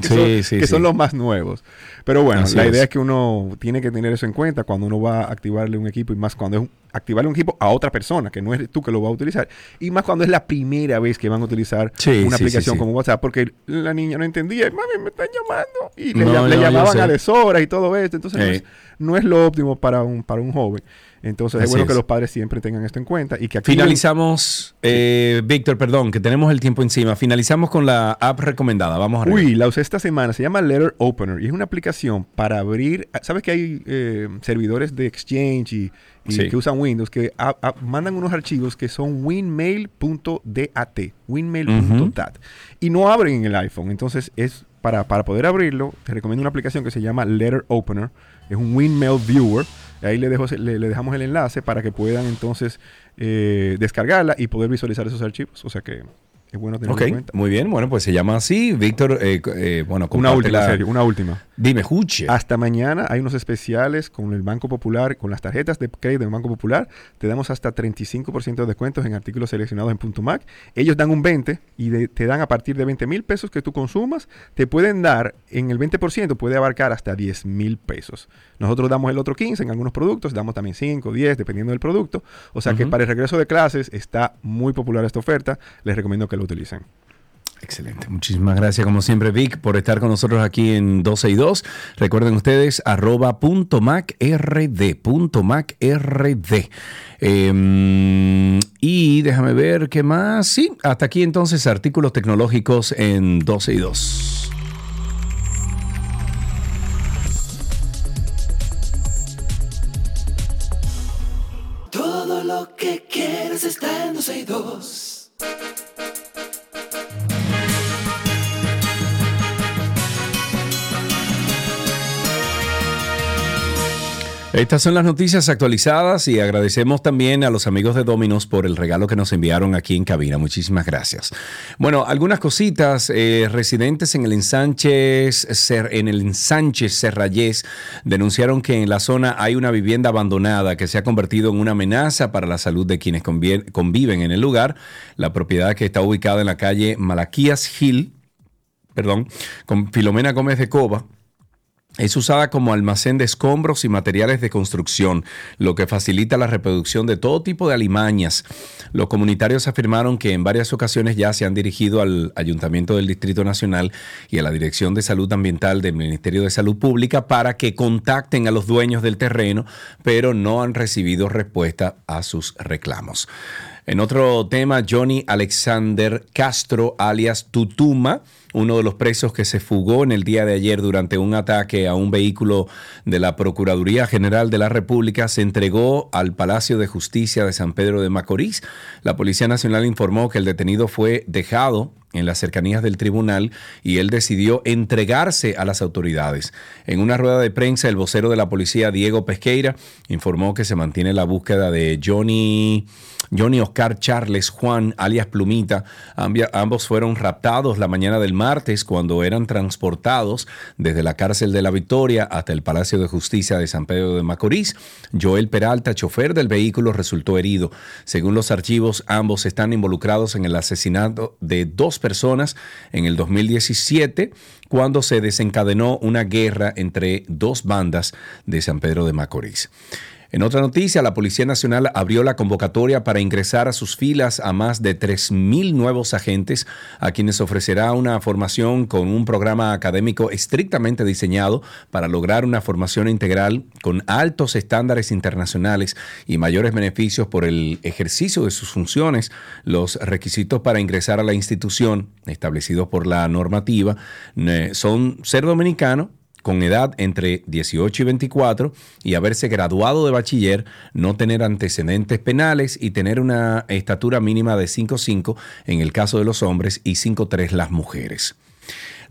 Que Sí, son, sí, que sí. son los más nuevos. Pero bueno, Así la idea es que uno tiene que tener eso en cuenta cuando uno va a activarle un equipo y más cuando es un- activarle un equipo a otra persona, que no eres tú que lo va a utilizar, y más cuando es la primera vez que van a utilizar una aplicación como WhatsApp, porque la niña no entendía, mami, me están llamando, y le, No, no, llamaban a deshoras y todo esto, entonces no es, no es lo óptimo para un, para un joven. Entonces es Así bueno es. que los padres siempre tengan esto en cuenta y que activen- Finalizamos, eh, Víctor, perdón, que tenemos el tiempo encima. Finalizamos con la app recomendada. Vamos arriba. Uy, la usé esta semana. Se llama Letter Opener y es una aplicación para abrir. ¿Sabes que hay eh, servidores de Exchange y, y Sí. que usan Windows que a- a- mandan unos archivos que son winmail.dat, winmail.dat y no abren en el iPhone? Entonces es para, para poder abrirlo. Te recomiendo una aplicación que se llama Letter Opener. Es un Winmail Viewer. Ahí le, dejo, le, dejamos el enlace para que puedan entonces eh, descargarla y poder visualizar esos archivos. O sea que es bueno tenerlo Ok, en cuenta. muy bien. Bueno, pues se llama así. Víctor, eh, eh, bueno, Una última, serio, una última. Dime, Juche. Hasta mañana hay unos especiales con el Banco Popular, con las tarjetas de crédito del Banco Popular. Te damos hasta 35% de descuentos en artículos seleccionados en Punto Mac. Ellos dan un 20 y de- te dan a partir de 20 mil pesos que tú consumas. Te pueden dar en el 20%, puede abarcar hasta 10 mil pesos. Nosotros damos el otro 15 en algunos productos, damos también 5, 10, dependiendo del producto. O sea que para el regreso de clases está muy popular esta oferta. Les recomiendo que lo utilicen. Excelente. Muchísimas gracias, como siempre, Vic, por estar con nosotros aquí en 12 y 2. Recuerden ustedes, arroba punto mac rd, punto mac rd. Eh, y déjame ver qué más. Sí, hasta aquí entonces artículos tecnológicos en 12 y 2. Todo lo que quieres está en 12 y 2. Estas son las noticias actualizadas y agradecemos también a los amigos de Dominos por el regalo que nos enviaron aquí en cabina. Muchísimas gracias. Bueno, algunas cositas. eh, residentes en el ensanche, en el ensanche Serrayés denunciaron que en la zona hay una vivienda abandonada que se ha convertido en una amenaza para la salud de quienes conviven en el lugar. La propiedad que está ubicada en la calle Malaquías Gil, perdón, con Filomena Gómez de Cova, es usada como almacén de escombros y materiales de construcción, lo que facilita la reproducción de todo tipo de alimañas. Los comunitarios afirmaron que en varias ocasiones ya se han dirigido al Ayuntamiento del Distrito Nacional y a la Dirección de Salud Ambiental del Ministerio de Salud Pública para que contacten a los dueños del terreno, pero no han recibido respuesta a sus reclamos. En otro tema, Johnny Alexander Castro, alias Tutuma, uno de los presos que se fugó en el día de ayer durante un ataque a un vehículo de la Procuraduría General de la República, se entregó al Palacio de Justicia de San Pedro de Macorís. La Policía Nacional informó que el detenido fue dejado en las cercanías del tribunal y él decidió entregarse a las autoridades. En una rueda de prensa, el vocero de la policía, Diego Pesqueira, informó que se mantiene la búsqueda de Johnny, Johnny Oscar Charles Juan, alias Plumita. Ambos fueron raptados la mañana del martes cuando eran transportados desde la cárcel de la Victoria hasta el Palacio de Justicia de San Pedro de Macorís. Joel Peralta, chofer del vehículo, resultó herido. Según los archivos, ambos están involucrados en el asesinato de dos personas en el 2017, cuando se desencadenó una guerra entre dos bandas de San Pedro de Macorís. En otra noticia, la Policía Nacional abrió la convocatoria para ingresar a sus filas a más de 3.000 nuevos agentes, a quienes ofrecerá una formación con un programa académico estrictamente diseñado para lograr una formación integral con altos estándares internacionales y mayores beneficios por el ejercicio de sus funciones. Los requisitos para ingresar a la institución establecidos por la normativa son ser dominicano, con edad entre 18 y 24 y haberse graduado de bachiller, no tener antecedentes penales y tener una estatura mínima de 5'5 en el caso de los hombres y 5'3 las mujeres.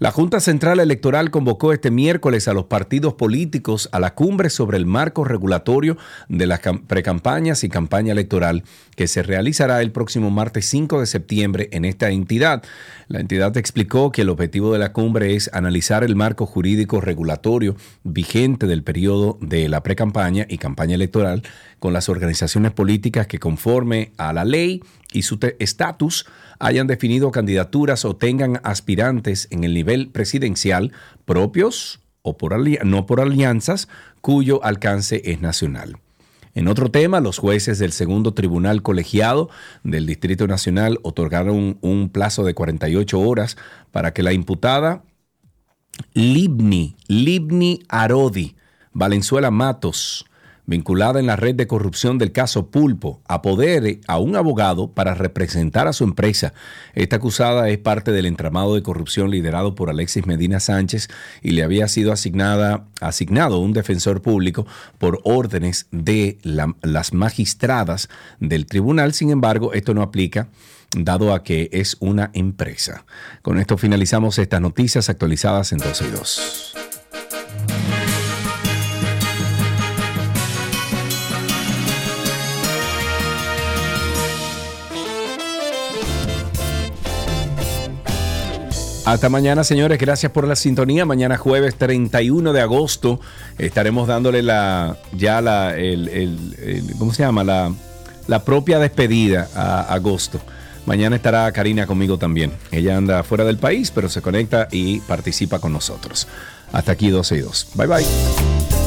La Junta Central Electoral convocó este miércoles a los partidos políticos a la cumbre sobre el marco regulatorio de las precampañas y campaña electoral que se realizará el próximo martes 5 de septiembre en esta entidad. La entidad explicó que el objetivo de la cumbre es analizar el marco jurídico regulatorio vigente del periodo de la precampaña y campaña electoral con las organizaciones políticas que conforme a la ley y su estatus hayan definido candidaturas o tengan aspirantes en el nivel presidencial propios o por no por alianzas cuyo alcance es nacional. En otro tema, los jueces del segundo tribunal colegiado del Distrito Nacional otorgaron un plazo de 48 horas para que la imputada Libni, Libni Arodi, Valenzuela Matos, vinculada en la red de corrupción del caso Pulpo, apodere a un abogado para representar a su empresa. Esta acusada es parte del entramado de corrupción liderado por Alexis Medina Sánchez y le había sido asignada, asignado un defensor público por órdenes de las magistradas del tribunal. Sin embargo, esto no aplica dado a que es una empresa. Con esto finalizamos estas noticias actualizadas en 12 y 2. Hasta mañana, señores. Gracias por la sintonía. Mañana jueves 31 de agosto estaremos dándole la ya la el, ¿cómo se llama? La, la propia despedida a agosto. Mañana estará Karina conmigo también. Ella anda fuera del país, pero se conecta y participa con nosotros. Hasta aquí 12 y 2. Bye bye.